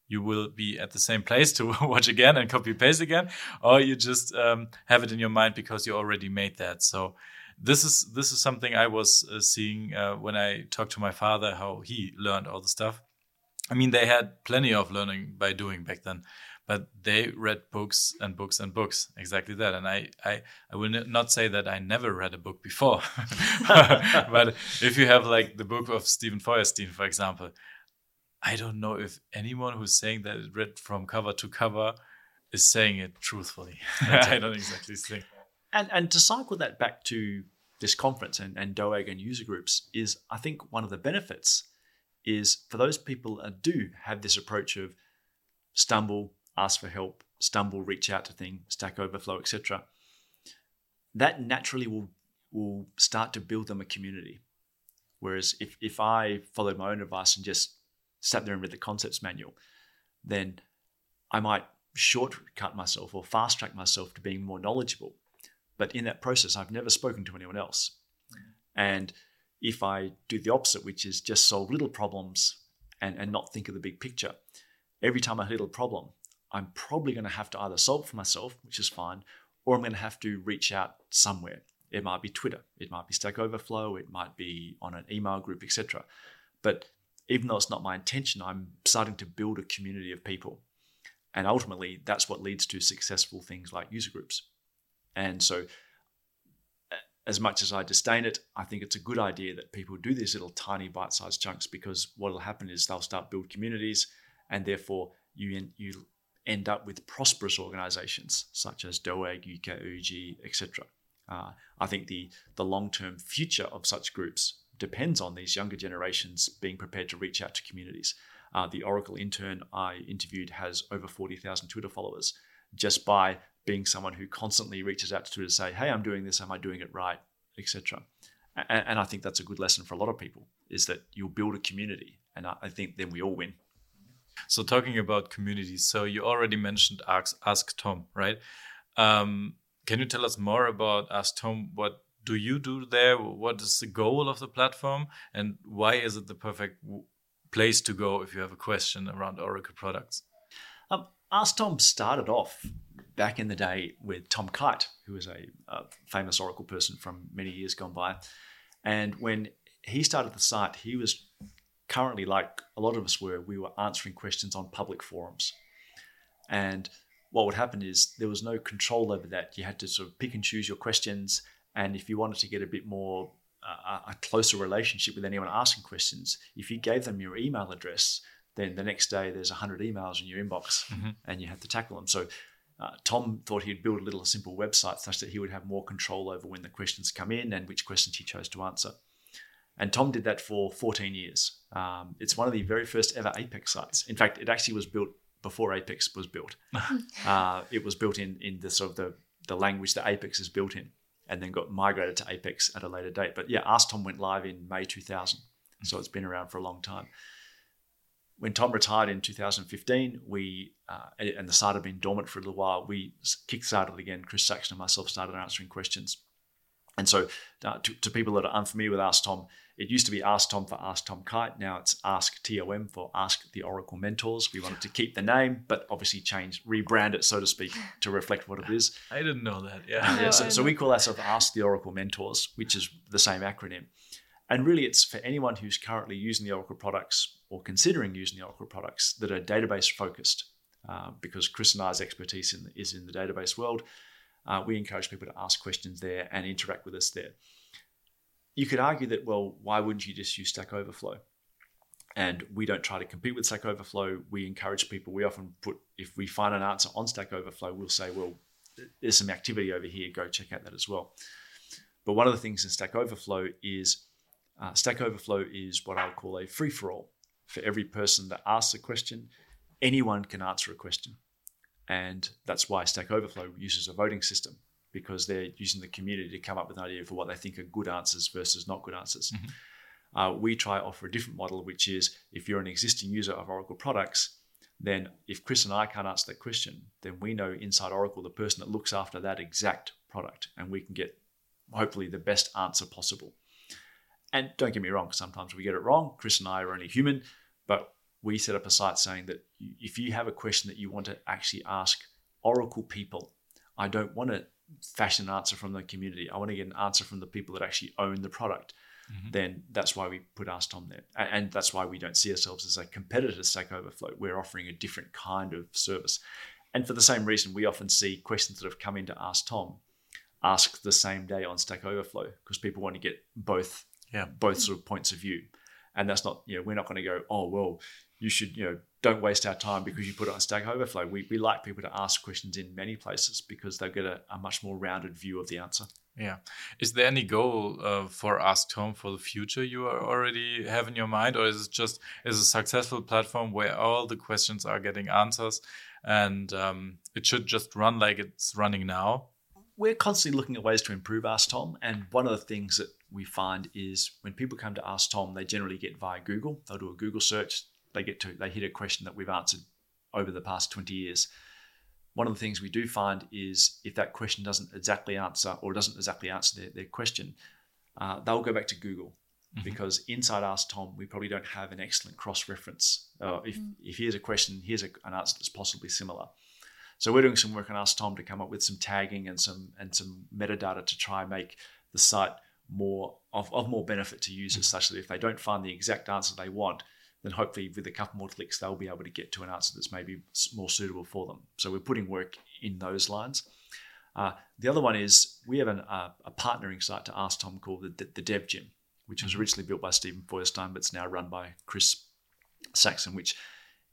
you will be at the same place to (laughs) watch again and copy paste again or you just um, have it in your mind because you already made that. So this is this is something I was uh, seeing uh, when I talked to my father how he learned all the stuff. I mean, they had plenty of learning by doing back then, but they read books and books and books, exactly that. And I I, I will not say that I never read a book before, (laughs) but if you have like the book of Steven Feuerstein, for example, I don't know if anyone who's saying that it read from cover to cover is saying it truthfully. (laughs) I don't exactly think. And and to cycle that back to this conference and, and DOAG and user groups is I think one of the benefits is for those people that do have this approach of stumble, ask for help, stumble, reach out to things, Stack Overflow, etc. That naturally will will start to build them a community. Whereas if, if I followed my own advice and just sat there and read the concepts manual, then I might shortcut myself or fast track myself to being more knowledgeable. But in that process, I've never spoken to anyone else. And if I do the opposite, which is just solve little problems and, and not think of the big picture, every time I have a little problem, I'm probably going to have to either solve for myself, which is fine, or I'm going to have to reach out somewhere. It might be Twitter, it might be Stack Overflow, it might be on an email group, etc. But even though it's not my intention, I'm starting to build a community of people. And ultimately, that's what leads to successful things like user groups. And so, as much as I disdain it, I think it's a good idea that people do these little tiny bite-sized chunks because what will happen is they'll start build communities, and therefore you you end up with prosperous organizations such as DOAG, UK etc. Uh, I think the the long-term future of such groups depends on these younger generations being prepared to reach out to communities. Uh, the Oracle intern I interviewed has over 40,000 Twitter followers just by being someone who constantly reaches out to Twitter to say, "Hey, I'm doing this. Am I doing it right?" etc. And, and, I think that's a good lesson for a lot of people is that you'll build a community, and I, I think then we all win. So talking about communities, so you already mentioned Ask, Ask Tom, right? Um, can you tell us more about Ask Tom? What do you do there? What is the goal of the platform, and why is it the perfect place to go if you have a question around Oracle products? Um, Ask Tom started off back in the day with Tom Kyte, who was a, a, famous Oracle person from many years gone by. And when he started the site, he was currently, like a lot of us were, we were answering questions on public forums. And what would happen is there was no control over that. You had to sort of pick and choose your questions. And if you wanted to get a bit more, uh, a closer relationship with anyone asking questions, if you gave them your email address, then the next day there's 100 emails in your inbox mm-hmm. and you have to tackle them. So uh, Tom thought he'd build a little simple website such that he would have more control over when the questions come in and which questions he chose to answer. And Tom did that for 14 years. Um, it's one of the very first ever Apex sites. In fact, it actually was built before Apex was built. (laughs) uh, it was built in in the sort of the, the language that Apex is built in, and then got migrated to Apex at a later date. But yeah, Ask Tom went live in May 2000, so it's been around for a long time when Tom retired in 2015, we uh, and the site had been dormant for a little while. We kickstarted again. Chris Saxon and myself started answering questions. And so, uh, to, to, people that are unfamiliar with Ask Tom, it used to be Ask Tom for Ask Tom Kyte. Now it's Ask TOM for Ask the Oracle Mentors. We wanted to keep the name, but obviously change, rebrand it, so to speak, to reflect what it is. (laughs) I didn't know that. Yeah. yeah so, so we call ourselves Ask the Oracle Mentors, which is the same acronym. And really, it's for anyone who's currently using the Oracle products or considering using the Oracle products that are database focused, uh, because Chris and I's expertise in, is in the database world. Uh, we encourage people to ask questions there and interact with us there. You could argue that, well, why wouldn't you just use Stack Overflow? And we don't try to compete with Stack Overflow. We encourage people. We often put, if we find an answer on Stack Overflow, we'll say, well, there's some activity over here. Go check out that as well. But one of the things in Stack Overflow is uh, Stack Overflow is what I would call a free for all. For every person that asks a question, anyone can answer a question. And that's why Stack Overflow uses a voting system because they're using the community to come up with an idea for what they think are good answers versus not good answers. Mm-hmm. Uh, we try offer a different model, which is if you're an existing user of Oracle products, then if Chris and I can't answer that question, then we know inside Oracle the person that looks after that exact product, and we can get hopefully the best answer possible. And don't get me wrong, sometimes we get it wrong. Chris and I are only human, but we set up a site saying that if you have a question that you want to actually ask Oracle people, I don't want to fashion an answer from the community. I want to get an answer from the people that actually own the product. Mm-hmm. Then that's why we put Ask Tom there. And that's why we don't see ourselves as a competitor to Stack Overflow. We're offering a different kind of service. And for the same reason, we often see questions that have come into Ask Tom asked the same day on Stack Overflow because people want to get both yeah. both sort of points of view. And that's not, you know, we're not going to go, oh, well, you should, you know, don't waste our time because you put it on Stack Overflow. We, we like people to ask questions in many places because they'll get a, a much more rounded view of the answer. Yeah. Is there any goal uh, for Ask Tom for the future you are already have in your mind? Or is it just is a successful platform where all the questions are getting answers and um, it should just run like it's running now? We're constantly looking at ways to improve Ask Tom. And one of the things that we find is when people come to Ask Tom, they generally get via Google. They'll do a Google search, they get to they hit a question that we've answered over the past 20 years. One of the things we do find is if that question doesn't exactly answer or doesn't exactly answer their, their question, uh, they'll go back to Google mm-hmm. because inside Ask Tom, we probably don't have an excellent cross reference. Uh, if, mm-hmm. if here's a question, here's a, an answer that's possibly similar. So we're doing some work on Ask Tom to come up with some tagging and some and some metadata to try and make the site more of, of more benefit to users, such that if they don't find the exact answer they want, then hopefully with a couple more clicks, they'll be able to get to an answer that's maybe more suitable for them. So we're putting work in those lines. Uh, the other one is we have an, uh, a partnering site to Ask Tom called the, the, the Dev Gym, which was mm-hmm. originally built by Steven Feuerstein, but it's now run by Chris Saxon, which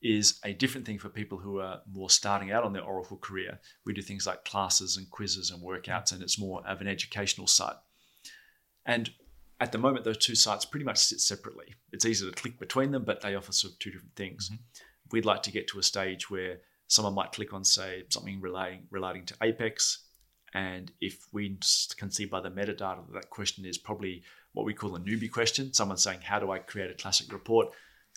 is a different thing for people who are more starting out on their Oracle career. We do things like classes and quizzes and workouts, and it's more of an educational site. And at the moment, those two sites pretty much sit separately. It's easy to click between them, but they offer sort of two different things. Mm-hmm. We'd like to get to a stage where someone might click on, say, something relating relating to Apex, and if we can see by the metadata that that question is probably what we call a newbie question, someone saying, "How do I create a classic report?"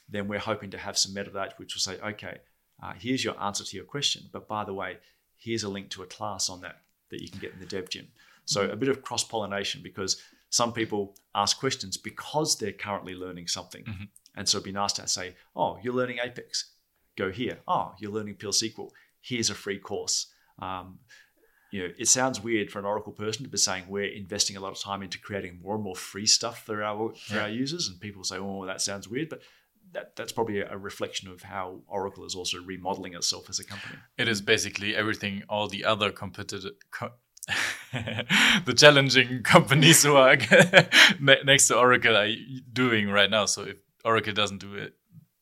Then we're hoping to have some metadata which will say, "Okay, uh, here's your answer to your question, but by the way, here's a link to a class on that that you can get in the Dev Gym." So a bit of cross pollination because some people ask questions because they're currently learning something. Mm-hmm. And so it'd be nice to say, oh, you're learning Apex. Go here. Oh, you're learning Pure SQL. Here's a free course. Um, you know, it sounds weird for an Oracle person to be saying we're investing a lot of time into creating more and more free stuff for our for yeah. our users, and people say, "Oh, that sounds weird," but that, that's probably a reflection of how Oracle is also remodeling itself as a company. It is basically everything all the other competitive co- (laughs) the challenging (laughs) companies who are (laughs) next to Oracle are doing right now. So if Oracle doesn't do it,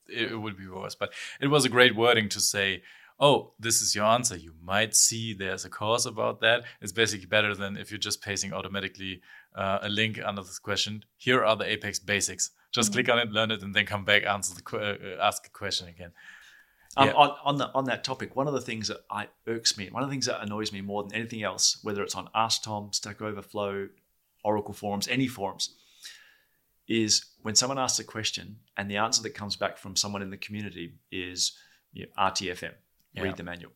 it would be worse. But it was a great wording to say, oh, this is your answer. You might see there's a course about that. It's basically better than if you're just pasting automatically uh, a link under this question. Here are the Apex basics. Just click on it, learn it, and then come back, answer the uh, ask a question again. Um, yeah. on, on, the, on that topic, one of the things that I, irks me, one of the things that annoys me more than anything else, whether it's on Ask Tom, Stack Overflow, Oracle forums, any forums, is when someone asks a question and the answer that comes back from someone in the community is you know, RTFM, yeah. read the manual.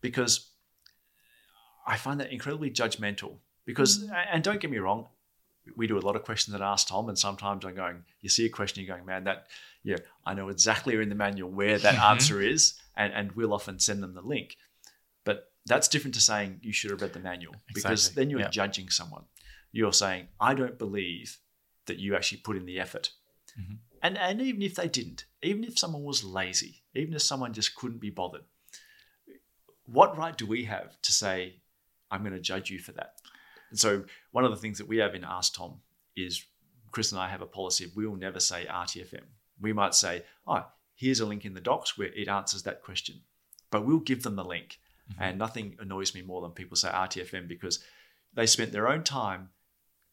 Because I find that incredibly judgmental. Because, mm. and don't get me wrong, we do a lot of questions at Ask Tom, and sometimes I'm going, you see a question, you're going, man, that, yeah, I know exactly in the manual where that mm-hmm. answer is, and, and we'll often send them the link. But that's different to saying you should have read the manual because then you're yeah. judging someone. You're saying, I don't believe that you actually put in the effort. Mm-hmm. And, and even if they didn't, even if someone was lazy, even if someone just couldn't be bothered, what right do we have to say, I'm going to judge you for that. And so one of the things that we have in Ask Tom is Chris and I have a policy of we will never say RTFM. We might say, oh, here's a link in the docs where it answers that question. But we'll give them the link. Mm-hmm. And nothing annoys me more than people say RTFM because they spent their own time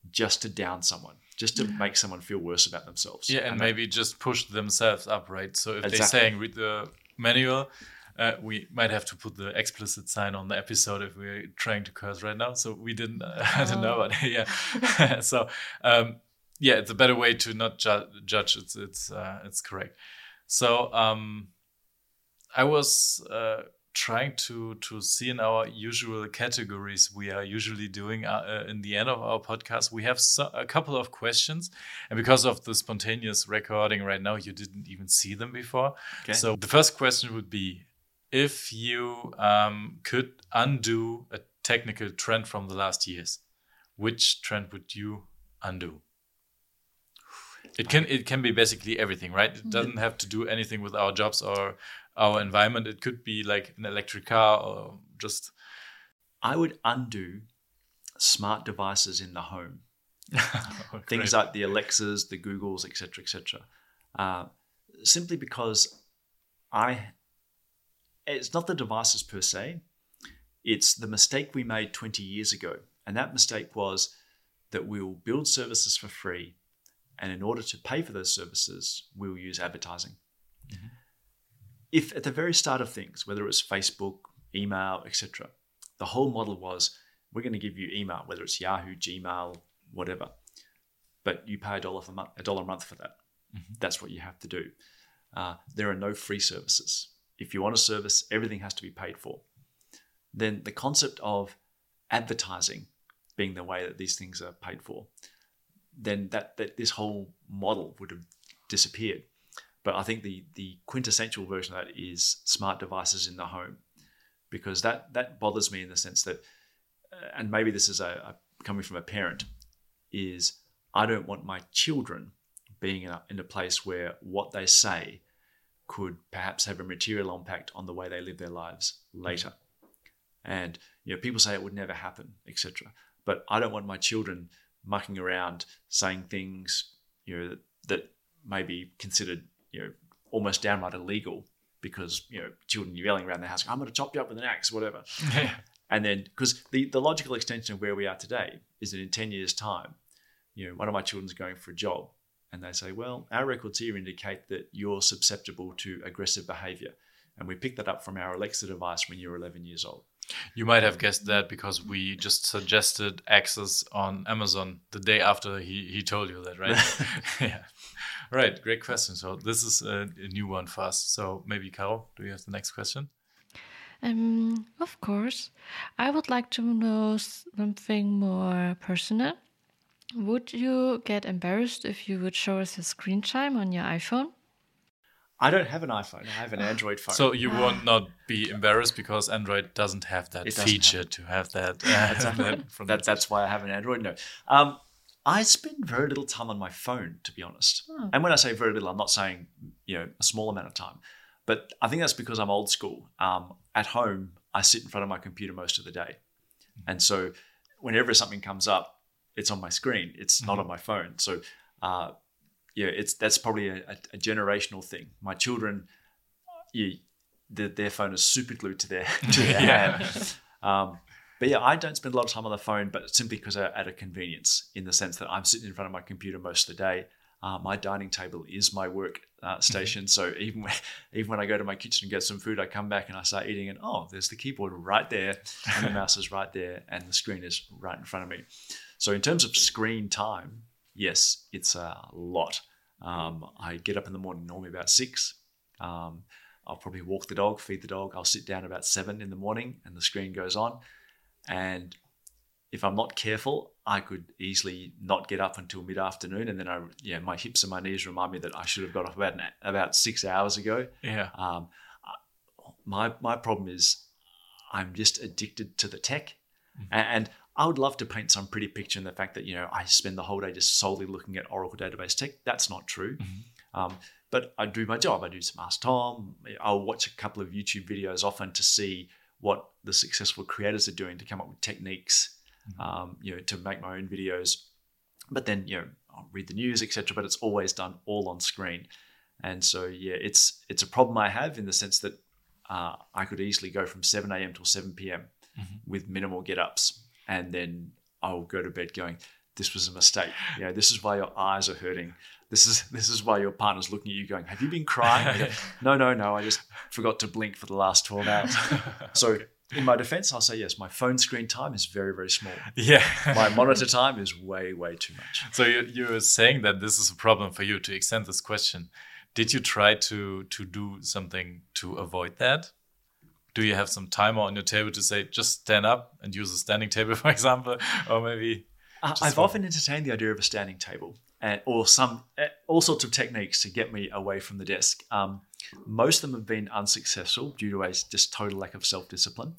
just to down someone, just to make someone feel worse about themselves. Yeah, and, that- maybe just push themselves up, right? So if they're saying read the manual, uh, we might have to put the explicit sign on the episode if we're trying to curse right now. So we didn't. Uh, (laughs) I don't know, but yeah. (laughs) so um, yeah, it's a better way to not ju- judge. It's it's uh, it's correct. So um, I was uh, trying to to see in our usual categories we are usually doing uh, uh, in the end of our podcast. We have so, a couple of questions, and because of the spontaneous recording right now, you didn't even see them before. Okay. So the first question would be if you um, could undo a technical trend from the last years, which trend would you undo? It can it can be basically everything, right? It doesn't have to do anything with our jobs or our environment. It could be like an electric car or just I would undo smart devices in the home. (laughs) things like the Alexas, the Googles, etc., etc. Uh, simply because I, it's not the devices per se, it's the mistake we made 20 years ago. And that mistake was that we'll build services for free. And in order to pay for those services, we'll use advertising. If at the very start of things, whether it was Facebook, email, etc., the whole model was we're going to give you email, whether it's Yahoo, Gmail, whatever, but you pay a dollar a month, a dollar a month for that. That's what you have to do. Uh, there are no free services. If you want a service, everything has to be paid for. Then the concept of advertising being the way that these things are paid for, then that, that this whole model would have disappeared. But I think the the quintessential version of that is smart devices in the home, because that that bothers me in the sense that, uh, and maybe this is a, a coming from a parent, is I don't want my children being in a, in a place where what they say could perhaps have a material impact on the way they live their lives mm. later. And you know, people say it would never happen, etc. But I don't want my children mucking around saying things, you know, that, that may be considered, you know, almost downright illegal because you know children yelling around the house, "I'm going to chop you up with an axe," whatever. (laughs) And then, because the, the logical extension of where we are today is that in 10 years' time, you know, one of my children's going for a job and they say, well, our records here indicate that you're susceptible to aggressive behavior. And we picked that up from our Alexa device when you were 11 years old. You might have guessed that because we just suggested access on Amazon the day after he, he told you that, right? (laughs) yeah. Right. Great question. So this is a, a new one for us. So maybe Carol, do you have the next question? Um, of course. I would like to know something more personal. Would you get embarrassed if you would show us your screen time on your iPhone? I don't have an iPhone. I have an Android phone. So you won't not be embarrassed because Android doesn't have that doesn't feature to have that. (laughs) Uh, that from (laughs) that, that's why I have an Android. No, um, I spend very little time on my phone, to be honest. Oh. And when I say very little, I'm not saying you know a small amount of time, but I think that's because I'm old school. Um, at home, I sit in front of my computer most of the day, and so whenever something comes up, it's on my screen. It's not on my phone. So, uh, yeah, it's that's probably a, a, generational thing. My children, you, their, their phone is super glued to their (laughs) to their Yeah. hand. Um, but yeah, I don't spend a lot of time on the phone, but simply because I'm at a convenience, in the sense that I'm sitting in front of my computer most of the day. Uh, my dining table is my work uh, station, so even when, (laughs) even when I go to my kitchen and get some food, I come back and I start eating, and oh, there's the keyboard right there, and the (laughs) mouse is right there, and the screen is right in front of me. So in terms of screen time, yes, it's a lot. Um, I get up in the morning normally about six. Um, I'll probably walk the dog, feed the dog. I'll sit down about seven in the morning, and the screen goes on. And if I'm not careful, I could easily not get up until mid afternoon, and then I, yeah, my hips and my knees remind me that I should have got off about an, about six hours ago. yeah. Um, my my problem is I'm just addicted to the tech, A- and I would love to paint some pretty picture in the fact that you know I spend the whole day just solely looking at Oracle database tech. That's not true. Um, but I do my job. I do some Ask Tom. I'll watch a couple of YouTube videos often to see what the successful creators are doing to come up with techniques, um, you know, to make my own videos. But then, you know, I'll read the news, etc. But it's always done all on screen, and so yeah, it's it's a problem I have in the sense that uh, I could easily go from 7 a.m. till 7 p.m. with minimal get ups, and then I'll go to bed going, "This was a mistake. You know, this is why your eyes are hurting." This is this is why your partner's looking at you going, "Have you been crying?" (laughs) Go, no, no, no. I just forgot to blink for the last twelve hours. (laughs) so, in my defense, I'll say yes. My phone screen time is very, very small. Yeah. (laughs) My monitor time is way, way too much. So you you were saying that this is a problem for you. To extend this question, did you try to to do something to avoid that? Do you have some timer on your table to say just stand up and use a standing table, (laughs) for example, or maybe? Uh, I've for- often entertained the idea of a standing table and or some uh, all sorts of techniques to get me away from the desk. Um, most of them have been unsuccessful due to a just total lack of self discipline.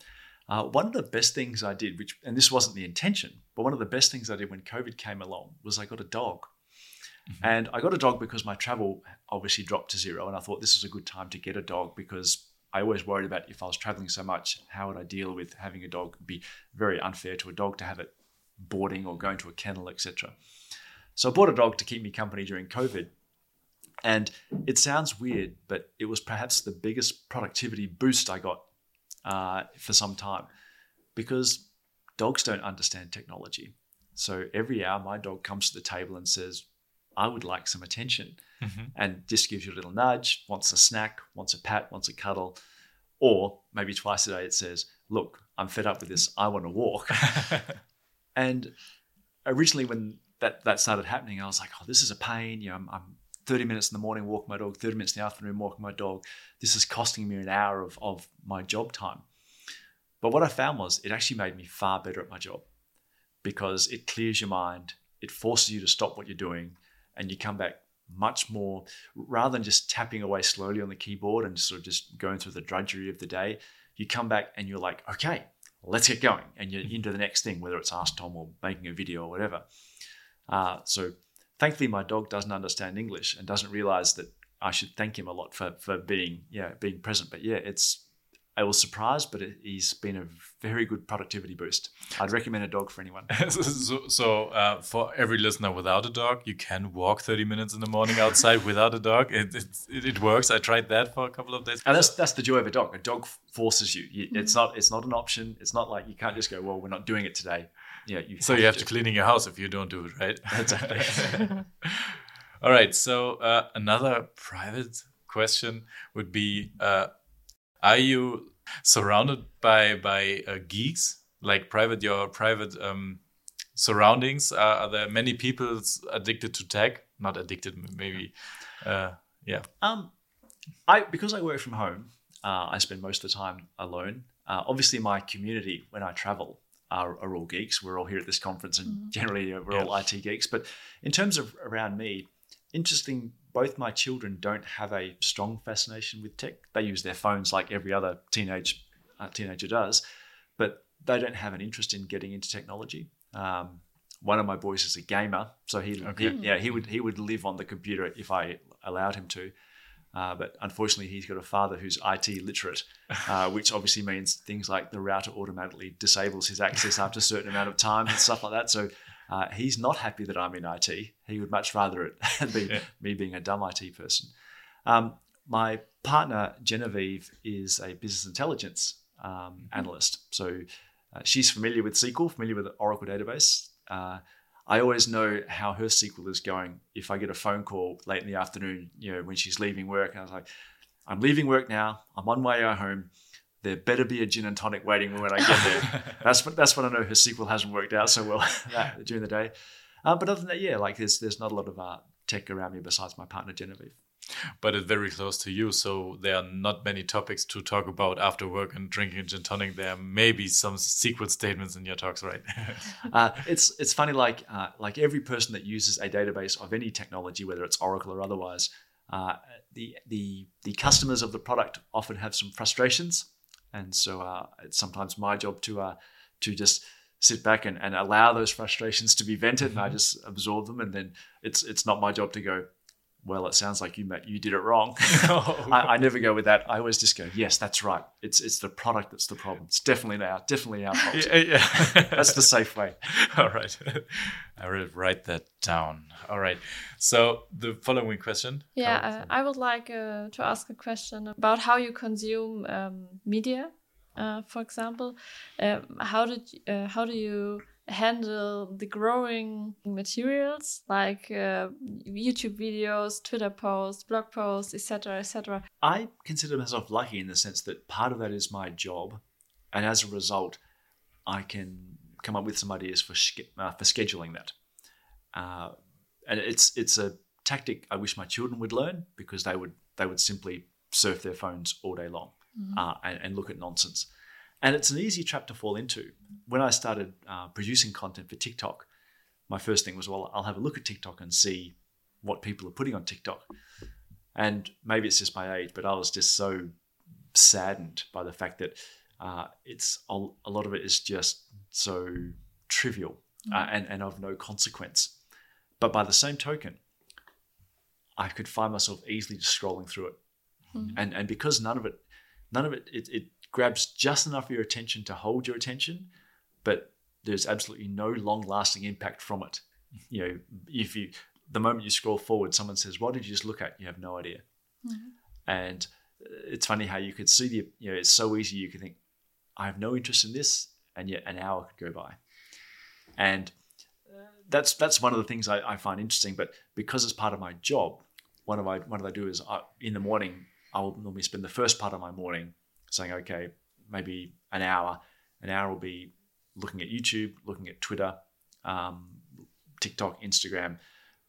Uh, one of the best things I did, which and this wasn't the intention, but one of the best things I did when COVID came along was I got a dog. And I got a dog because my travel obviously dropped to zero, and I thought this is a good time to get a dog because I always worried about if I was traveling so much, how would I deal with having a dog? It'd be very unfair to a dog to have it boarding or going to a kennel, etc. So I bought a dog to keep me company during COVID. And it sounds weird, but it was perhaps the biggest productivity boost I got uh, for some time because dogs don't understand technology. So every hour, my dog comes to the table and says, I would like some attention. Mhm. And just gives you a little nudge, wants a snack, wants a pat, wants a cuddle. Or maybe twice a day it says, Look, I'm fed up with this. I want to walk. (laughs) And originally, when that, that started happening, I was like, oh, this is a pain. You know, I'm, I'm 30 minutes in the morning walking my dog, 30 minutes in the afternoon walking my dog. This is costing me an hour of, of my job time. But what I found was it actually made me far better at my job because it clears your mind, it forces you to stop what you're doing, and you come back much more rather than just tapping away slowly on the keyboard and sort of just going through the drudgery of the day. You come back and you're like, okay, let's get going. And you're into the next thing, whether it's Ask Tom or making a video or whatever. Uh, so thankfully, my dog doesn't understand English and doesn't realize that I should thank him a lot for, for being, yeah, being present. But yeah, it's, I was surprised, but it, he's been a very good productivity boost. I'd recommend a dog for anyone. (laughs) so, so uh, for every listener without a dog, you can walk 30 minutes in the morning outside (laughs) without a dog. It, it, it works. I tried that for a couple of days. And that's that's the joy of a dog. A dog forces you. you it's not it's not an option. It's not like you can't just go. Well, we're not doing it today. Yeah, you so you have to cleaning your house if you don't do it, right? (laughs) Exactly. All right. So uh, another private question would be: uh, Are you surrounded by by uh, geeks, like private your private um, surroundings? Uh, are there many people addicted to tech? Not addicted, maybe. Uh, yeah. Um, I because I work from home, uh, I spend most of the time alone. Uh, obviously, my community when I travel are, are all geeks. We're all here at this conference, and generally uh, we're all IT geeks. But in terms of around me, interesting. Both my children don't have a strong fascination with tech. They use their phones like every other teenage uh, teenager does, but they don't have an interest in getting into technology. Um, one of my boys is a gamer, so he, Okay. he yeah he would he would live on the computer if I allowed him to. Uh, but unfortunately, he's got a father who's IT literate, uh, (laughs) which obviously means things like the router automatically disables his access after a certain amount of time and stuff like that. So uh, he's not happy that I'm in IT. He would much rather it (laughs) be Yeah. me being a dumb IT person. Um, my partner Genevieve is a business intelligence um, analyst, so uh, she's familiar with SQL, familiar with the Oracle database. Uh, I always know how her SQL is going if I get a phone call late in the afternoon, you know, when she's leaving work. And I was like, I'm leaving work now. I'm on my way home. There better be a gin and tonic waiting when I get there. (laughs) that's what that's when I know her SQL hasn't worked out so well (laughs) that- during the day. Uh, but other than that, yeah, like there's there's not a lot of uh, tech around me besides my partner Genevieve. but it's very close to you, so there are not many topics to talk about after work and drinking gin tonic. There may be some secret statements in your talks, right? (laughs) Uh, it's it's funny like uh, like every person that uses a database of any technology, whether it's Oracle or otherwise, uh, the the the customers of the product often have some frustrations, and so uh, it's sometimes my job to uh, to just sit back and, and allow those frustrations to be vented, and I just absorb them, and then it's it's not my job to go. Well, it sounds like you met, you did it wrong. (laughs) (laughs) I, I, never go with that. I always just go, yes, that's right. It's it's the product that's the problem. It's definitely our definitely our fault. Yeah, yeah. (laughs) that's the safe way. All right, I will write that down. All right. So the following question. Yeah, uh, I would like uh, to ask a question about how you consume um, media. Uh, for example, um, how did uh, how do you handle the growing materials like uh, YouTube videos, Twitter posts, blog posts, etc., etc. I consider myself lucky in the sense that part of that is my job, and as a result, I can come up with some ideas for uh, for scheduling that. Uh, and it's it's a tactic I wish my children would learn because they would they would simply surf their phones all day long mm-hmm. uh, and, and look at nonsense. And it's an easy trap to fall into. When I started uh, producing content for TikTok, my first thing was, well, I'll have a look at TikTok and see what people are putting on TikTok. And maybe it's just my age, but I was just so saddened by the fact that uh, it's a, lot of it is just so trivial uh, mm. and, and of no consequence. But by the same token, I could find myself easily just scrolling through it. Mm. And, and because none of it, none of it, it, it grabs just enough of your attention to hold your attention, but there's absolutely no long lasting impact from it. You know, if you, the moment you scroll forward, someone says, What did you just look at? You have no idea. Mm-hmm. And uh, it's funny how you could see the, you know, it's so easy you can think, I have no interest in this, and yet an hour could go by. And uh, that's that's one of the things I, I find interesting. But because it's part of my job, one of I what I do is I, in the morning I'll normally spend the first part of my morning saying, okay, maybe an hour. An hour will be looking at YouTube, looking at Twitter, um, TikTok, Instagram,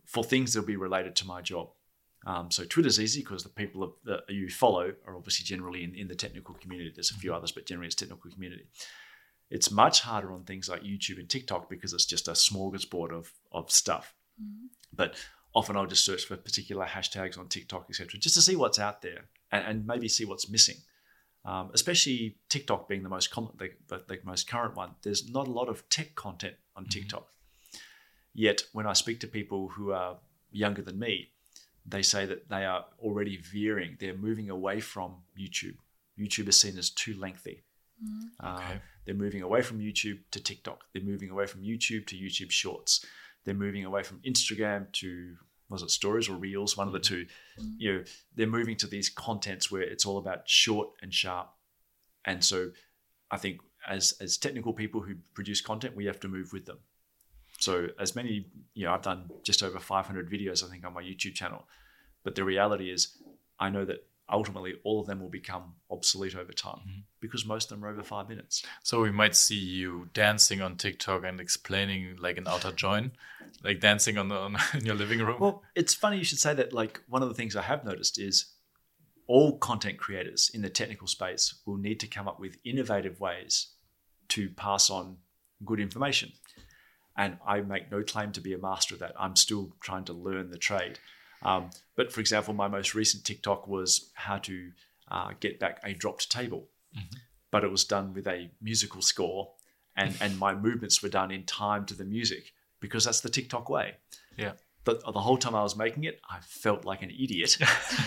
for things that will be related to my job. Um, so Twitter's easy because the people that you follow are obviously generally in, in the technical community. There's a few mm-hmm. others, but generally it's technical community. It's much harder on things like YouTube and TikTok because it's just a smorgasbord of, of stuff. Mm-hmm. But often I'll just search for particular hashtags on TikTok, etc., just to see what's out there and, and maybe see what's missing um, especially TikTok being the most common, the, the, the, most current one. There's not a lot of tech content on mm-hmm. TikTok. Yet, when I speak to people who are younger than me, they say that they are already veering. They're moving away from YouTube. YouTube is seen as too lengthy. Mm-hmm. Uh, okay. they're moving away from YouTube to TikTok. They're moving away from YouTube to YouTube Shorts. They're moving away from Instagram to was it stories or reels, one of the two. Mm-hmm. You know, they're moving to these contents where it's all about short and sharp. And so I think as as technical people who produce content, we have to move with them. So as many, you know, I've done just over 500 videos, I think, on my YouTube channel. But the reality is, I know that ultimately all of them will become obsolete over time mm-hmm. because most of them are over five minutes. So we might see you dancing on TikTok and explaining like an outer join, like dancing on, the, on (laughs) in your living room. Well, it's funny you should say that. Like one of the things I have noticed is all content creators in the technical space will need to come up with innovative ways to pass on good information. And I make no claim to be a master of that. I'm still trying to learn the trade. Um, but for example, my most recent TikTok was how to uh, get back a dropped table, mm-hmm. but it was done with a musical score, and (laughs) and my movements were done in time to the music because that's the TikTok way. Yeah. But the whole time I was making it, I felt like an idiot.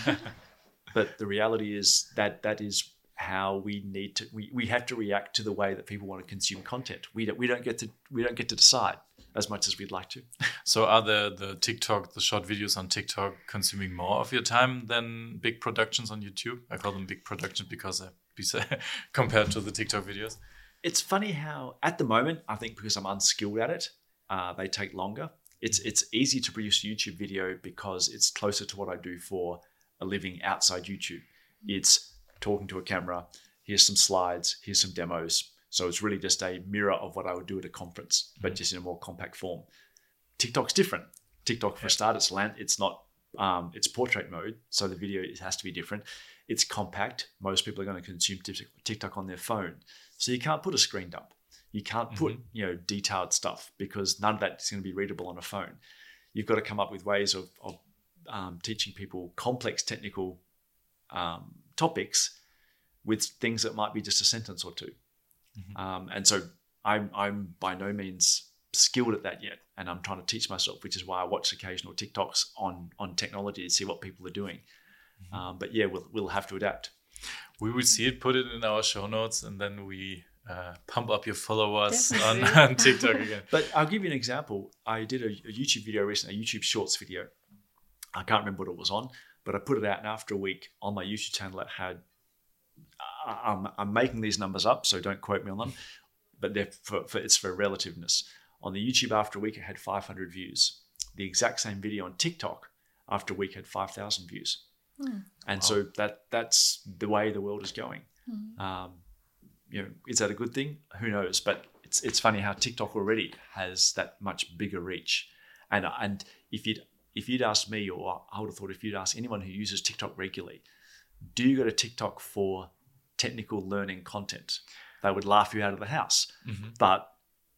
(laughs) but the reality is that that is how we need to we, we have to react to the way that people want to consume content. We don't we don't get to we don't get to decide as much as we'd like to. (laughs) So are the the TikTok, the short videos on TikTok consuming more of your time than big productions on YouTube? I call them big productions because (laughs) compared to the TikTok videos. It's funny how at the moment I think because I'm unskilled at it, uh, they take longer. It's it's easy to produce YouTube video because it's closer to what I do for a living outside YouTube. It's talking to a camera. Here's some slides. Here's some demos so it's really just a mirror of what I would do at a conference, but mm-hmm. just in a more compact form. TikTok's different. TikTok, for a start, it's land. It's not. Um, it's portrait mode, so the video has to be different. It's compact. Most people are going to consume TikTok on their phone, so you can't put a screen dump. You can't put mm-hmm. you know detailed stuff because none of that is going to be readable on a phone. You've got to come up with ways of, of um, teaching people complex technical um, topics with things that might be just a sentence or two. Mm-hmm. Um, and so I'm, I'm by no means skilled at that yet, and I'm trying to teach myself, which is why I watch occasional TikToks on on technology to see what people are doing. Mm-hmm. Um, but yeah, we'll we'll have to adapt. We will see it, put it in our show notes, and then we uh, pump up your followers on, (laughs) on TikTok again. But I'll give you an example. I did a, a YouTube video recently, a YouTube Shorts video. I can't remember what it was on, but I put it out, and after a week on my YouTube channel, it had. I- I'm, I'm making these numbers up, so don't quote me on them, but they're for, for it's for relativeness. On the YouTube, after a week, it had 500 views. The exact same video on TikTok, after a week, had 5,000 views. And so that that's the way the world is going. Um, you know, is that a good thing? Who knows? But it's it's funny how TikTok already has that much bigger reach. And and if you'd if you'd asked me, or I would have thought if you'd asked anyone who uses TikTok regularly, do you go to TikTok for technical learning content? They would laugh you out of the house. But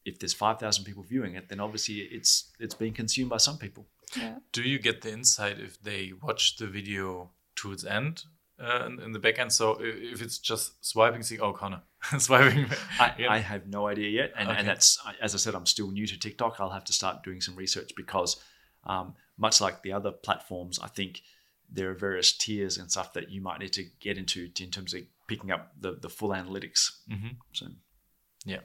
if there's five thousand people viewing it, then obviously it's it's being consumed by some people. Yeah. Do you get the insight if they watch the video to its end uh, in, in the back end? So if it's just swiping, see, oh, Connor, (laughs) swiping. I, (laughs) Yeah. I have no idea yet, and, Okay. and that's as I said, I'm still new to TikTok. I'll have to start doing some research because, um, much like the other platforms, I think there are various tiers and stuff that you might need to get into in terms of picking up the the full analytics. Mhm. So Yeah.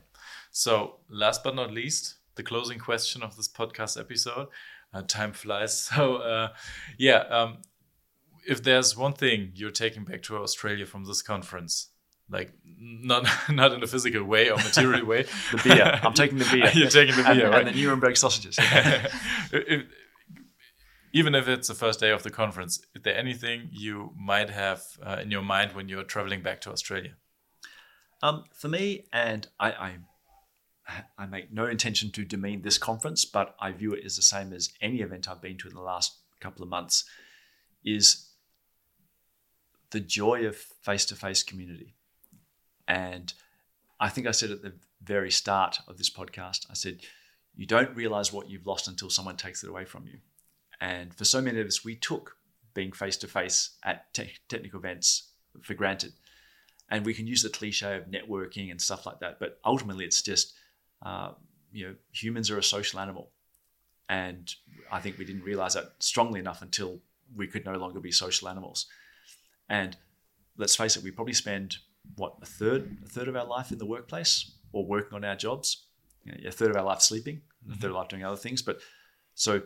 So, last but not least, the closing question of this podcast episode. Uh, time flies. (laughs) So, uh, yeah, um, if there's one thing you're taking back to Australia from this conference, like not (laughs) not in a physical way or material (laughs) way, the beer, I'm taking the beer. You're taking the and, beer, right? and the Nuremberg sausages. If- even if it's the first day of the conference, is there anything you might have uh, in your mind when you're traveling back to Australia? Um, for me, and I, I, I make no intention to demean this conference, but I view it as the same as any event I've been to in the last couple of months, is the joy of face-to-face community. And I think I said at the very start of this podcast, I said, you don't realize what you've lost until someone takes it away from you. And for so many of us, we took being face-to-face at te- technical events for granted. And we can use the cliche of networking and stuff like that but ultimately it's just uh, you know humans are a social animal. And i think we didn't realize that strongly enough until we could no longer be social animals. And let's face it we probably spend what a third a third of our life in the workplace or working on our jobs? You know, a third of our life sleeping a third of our life doing other things but so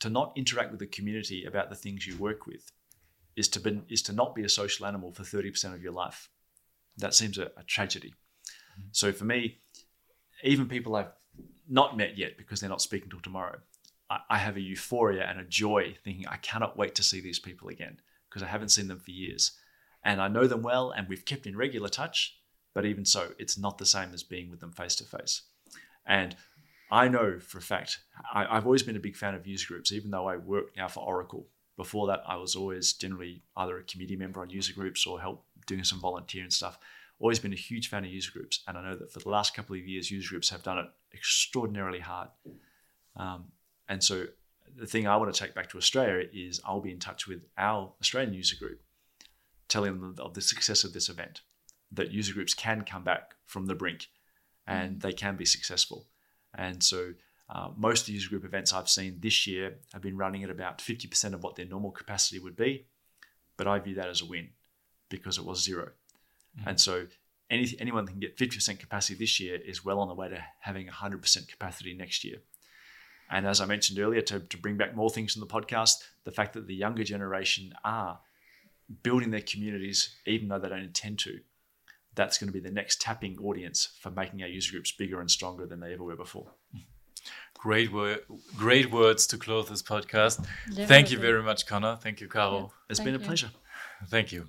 to not interact with the community about the things you work with is to be, is to not be a social animal for 30% of your life that seems a, a tragedy. Mm-hmm. So for me, even people I've not met yet because they're not speaking till tomorrow, I, I have a euphoria and a joy thinking I cannot wait to see these people again because I haven't seen them for years. And I know them well and we've kept in regular touch, but even so, it's not the same as being with them face to face. And I know for a fact, I, I've always been a big fan of user groups, even though I work now for Oracle. Before that, I was always generally either a committee member on user groups or help doing some volunteering stuff. Always been a huge fan of user groups, and I know that for the last couple of years, user groups have done it extraordinarily hard. Um, and so, the thing I want to take back to Australia is I'll be in touch with our Australian user group, telling them of the success of this event, that user groups can come back from the brink, and they can be successful. And so, uh, most of the user group events I've seen this year have been running at about 50% of what their normal capacity would be. But I view that as a win because it was 0 And so any, anyone that can get 50% capacity this year is well on the way to having 100% capacity next year. And as I mentioned earlier, to, to bring back more things from the podcast, the fact that the younger generation are building their communities, even though they don't intend to, that's going to be the next tapping audience for making our user groups bigger and stronger than they ever were before. Great word, great words to close this podcast. Thank you very much, Connor. Thank you, Caro. It's Thank been a you. pleasure. Thank you.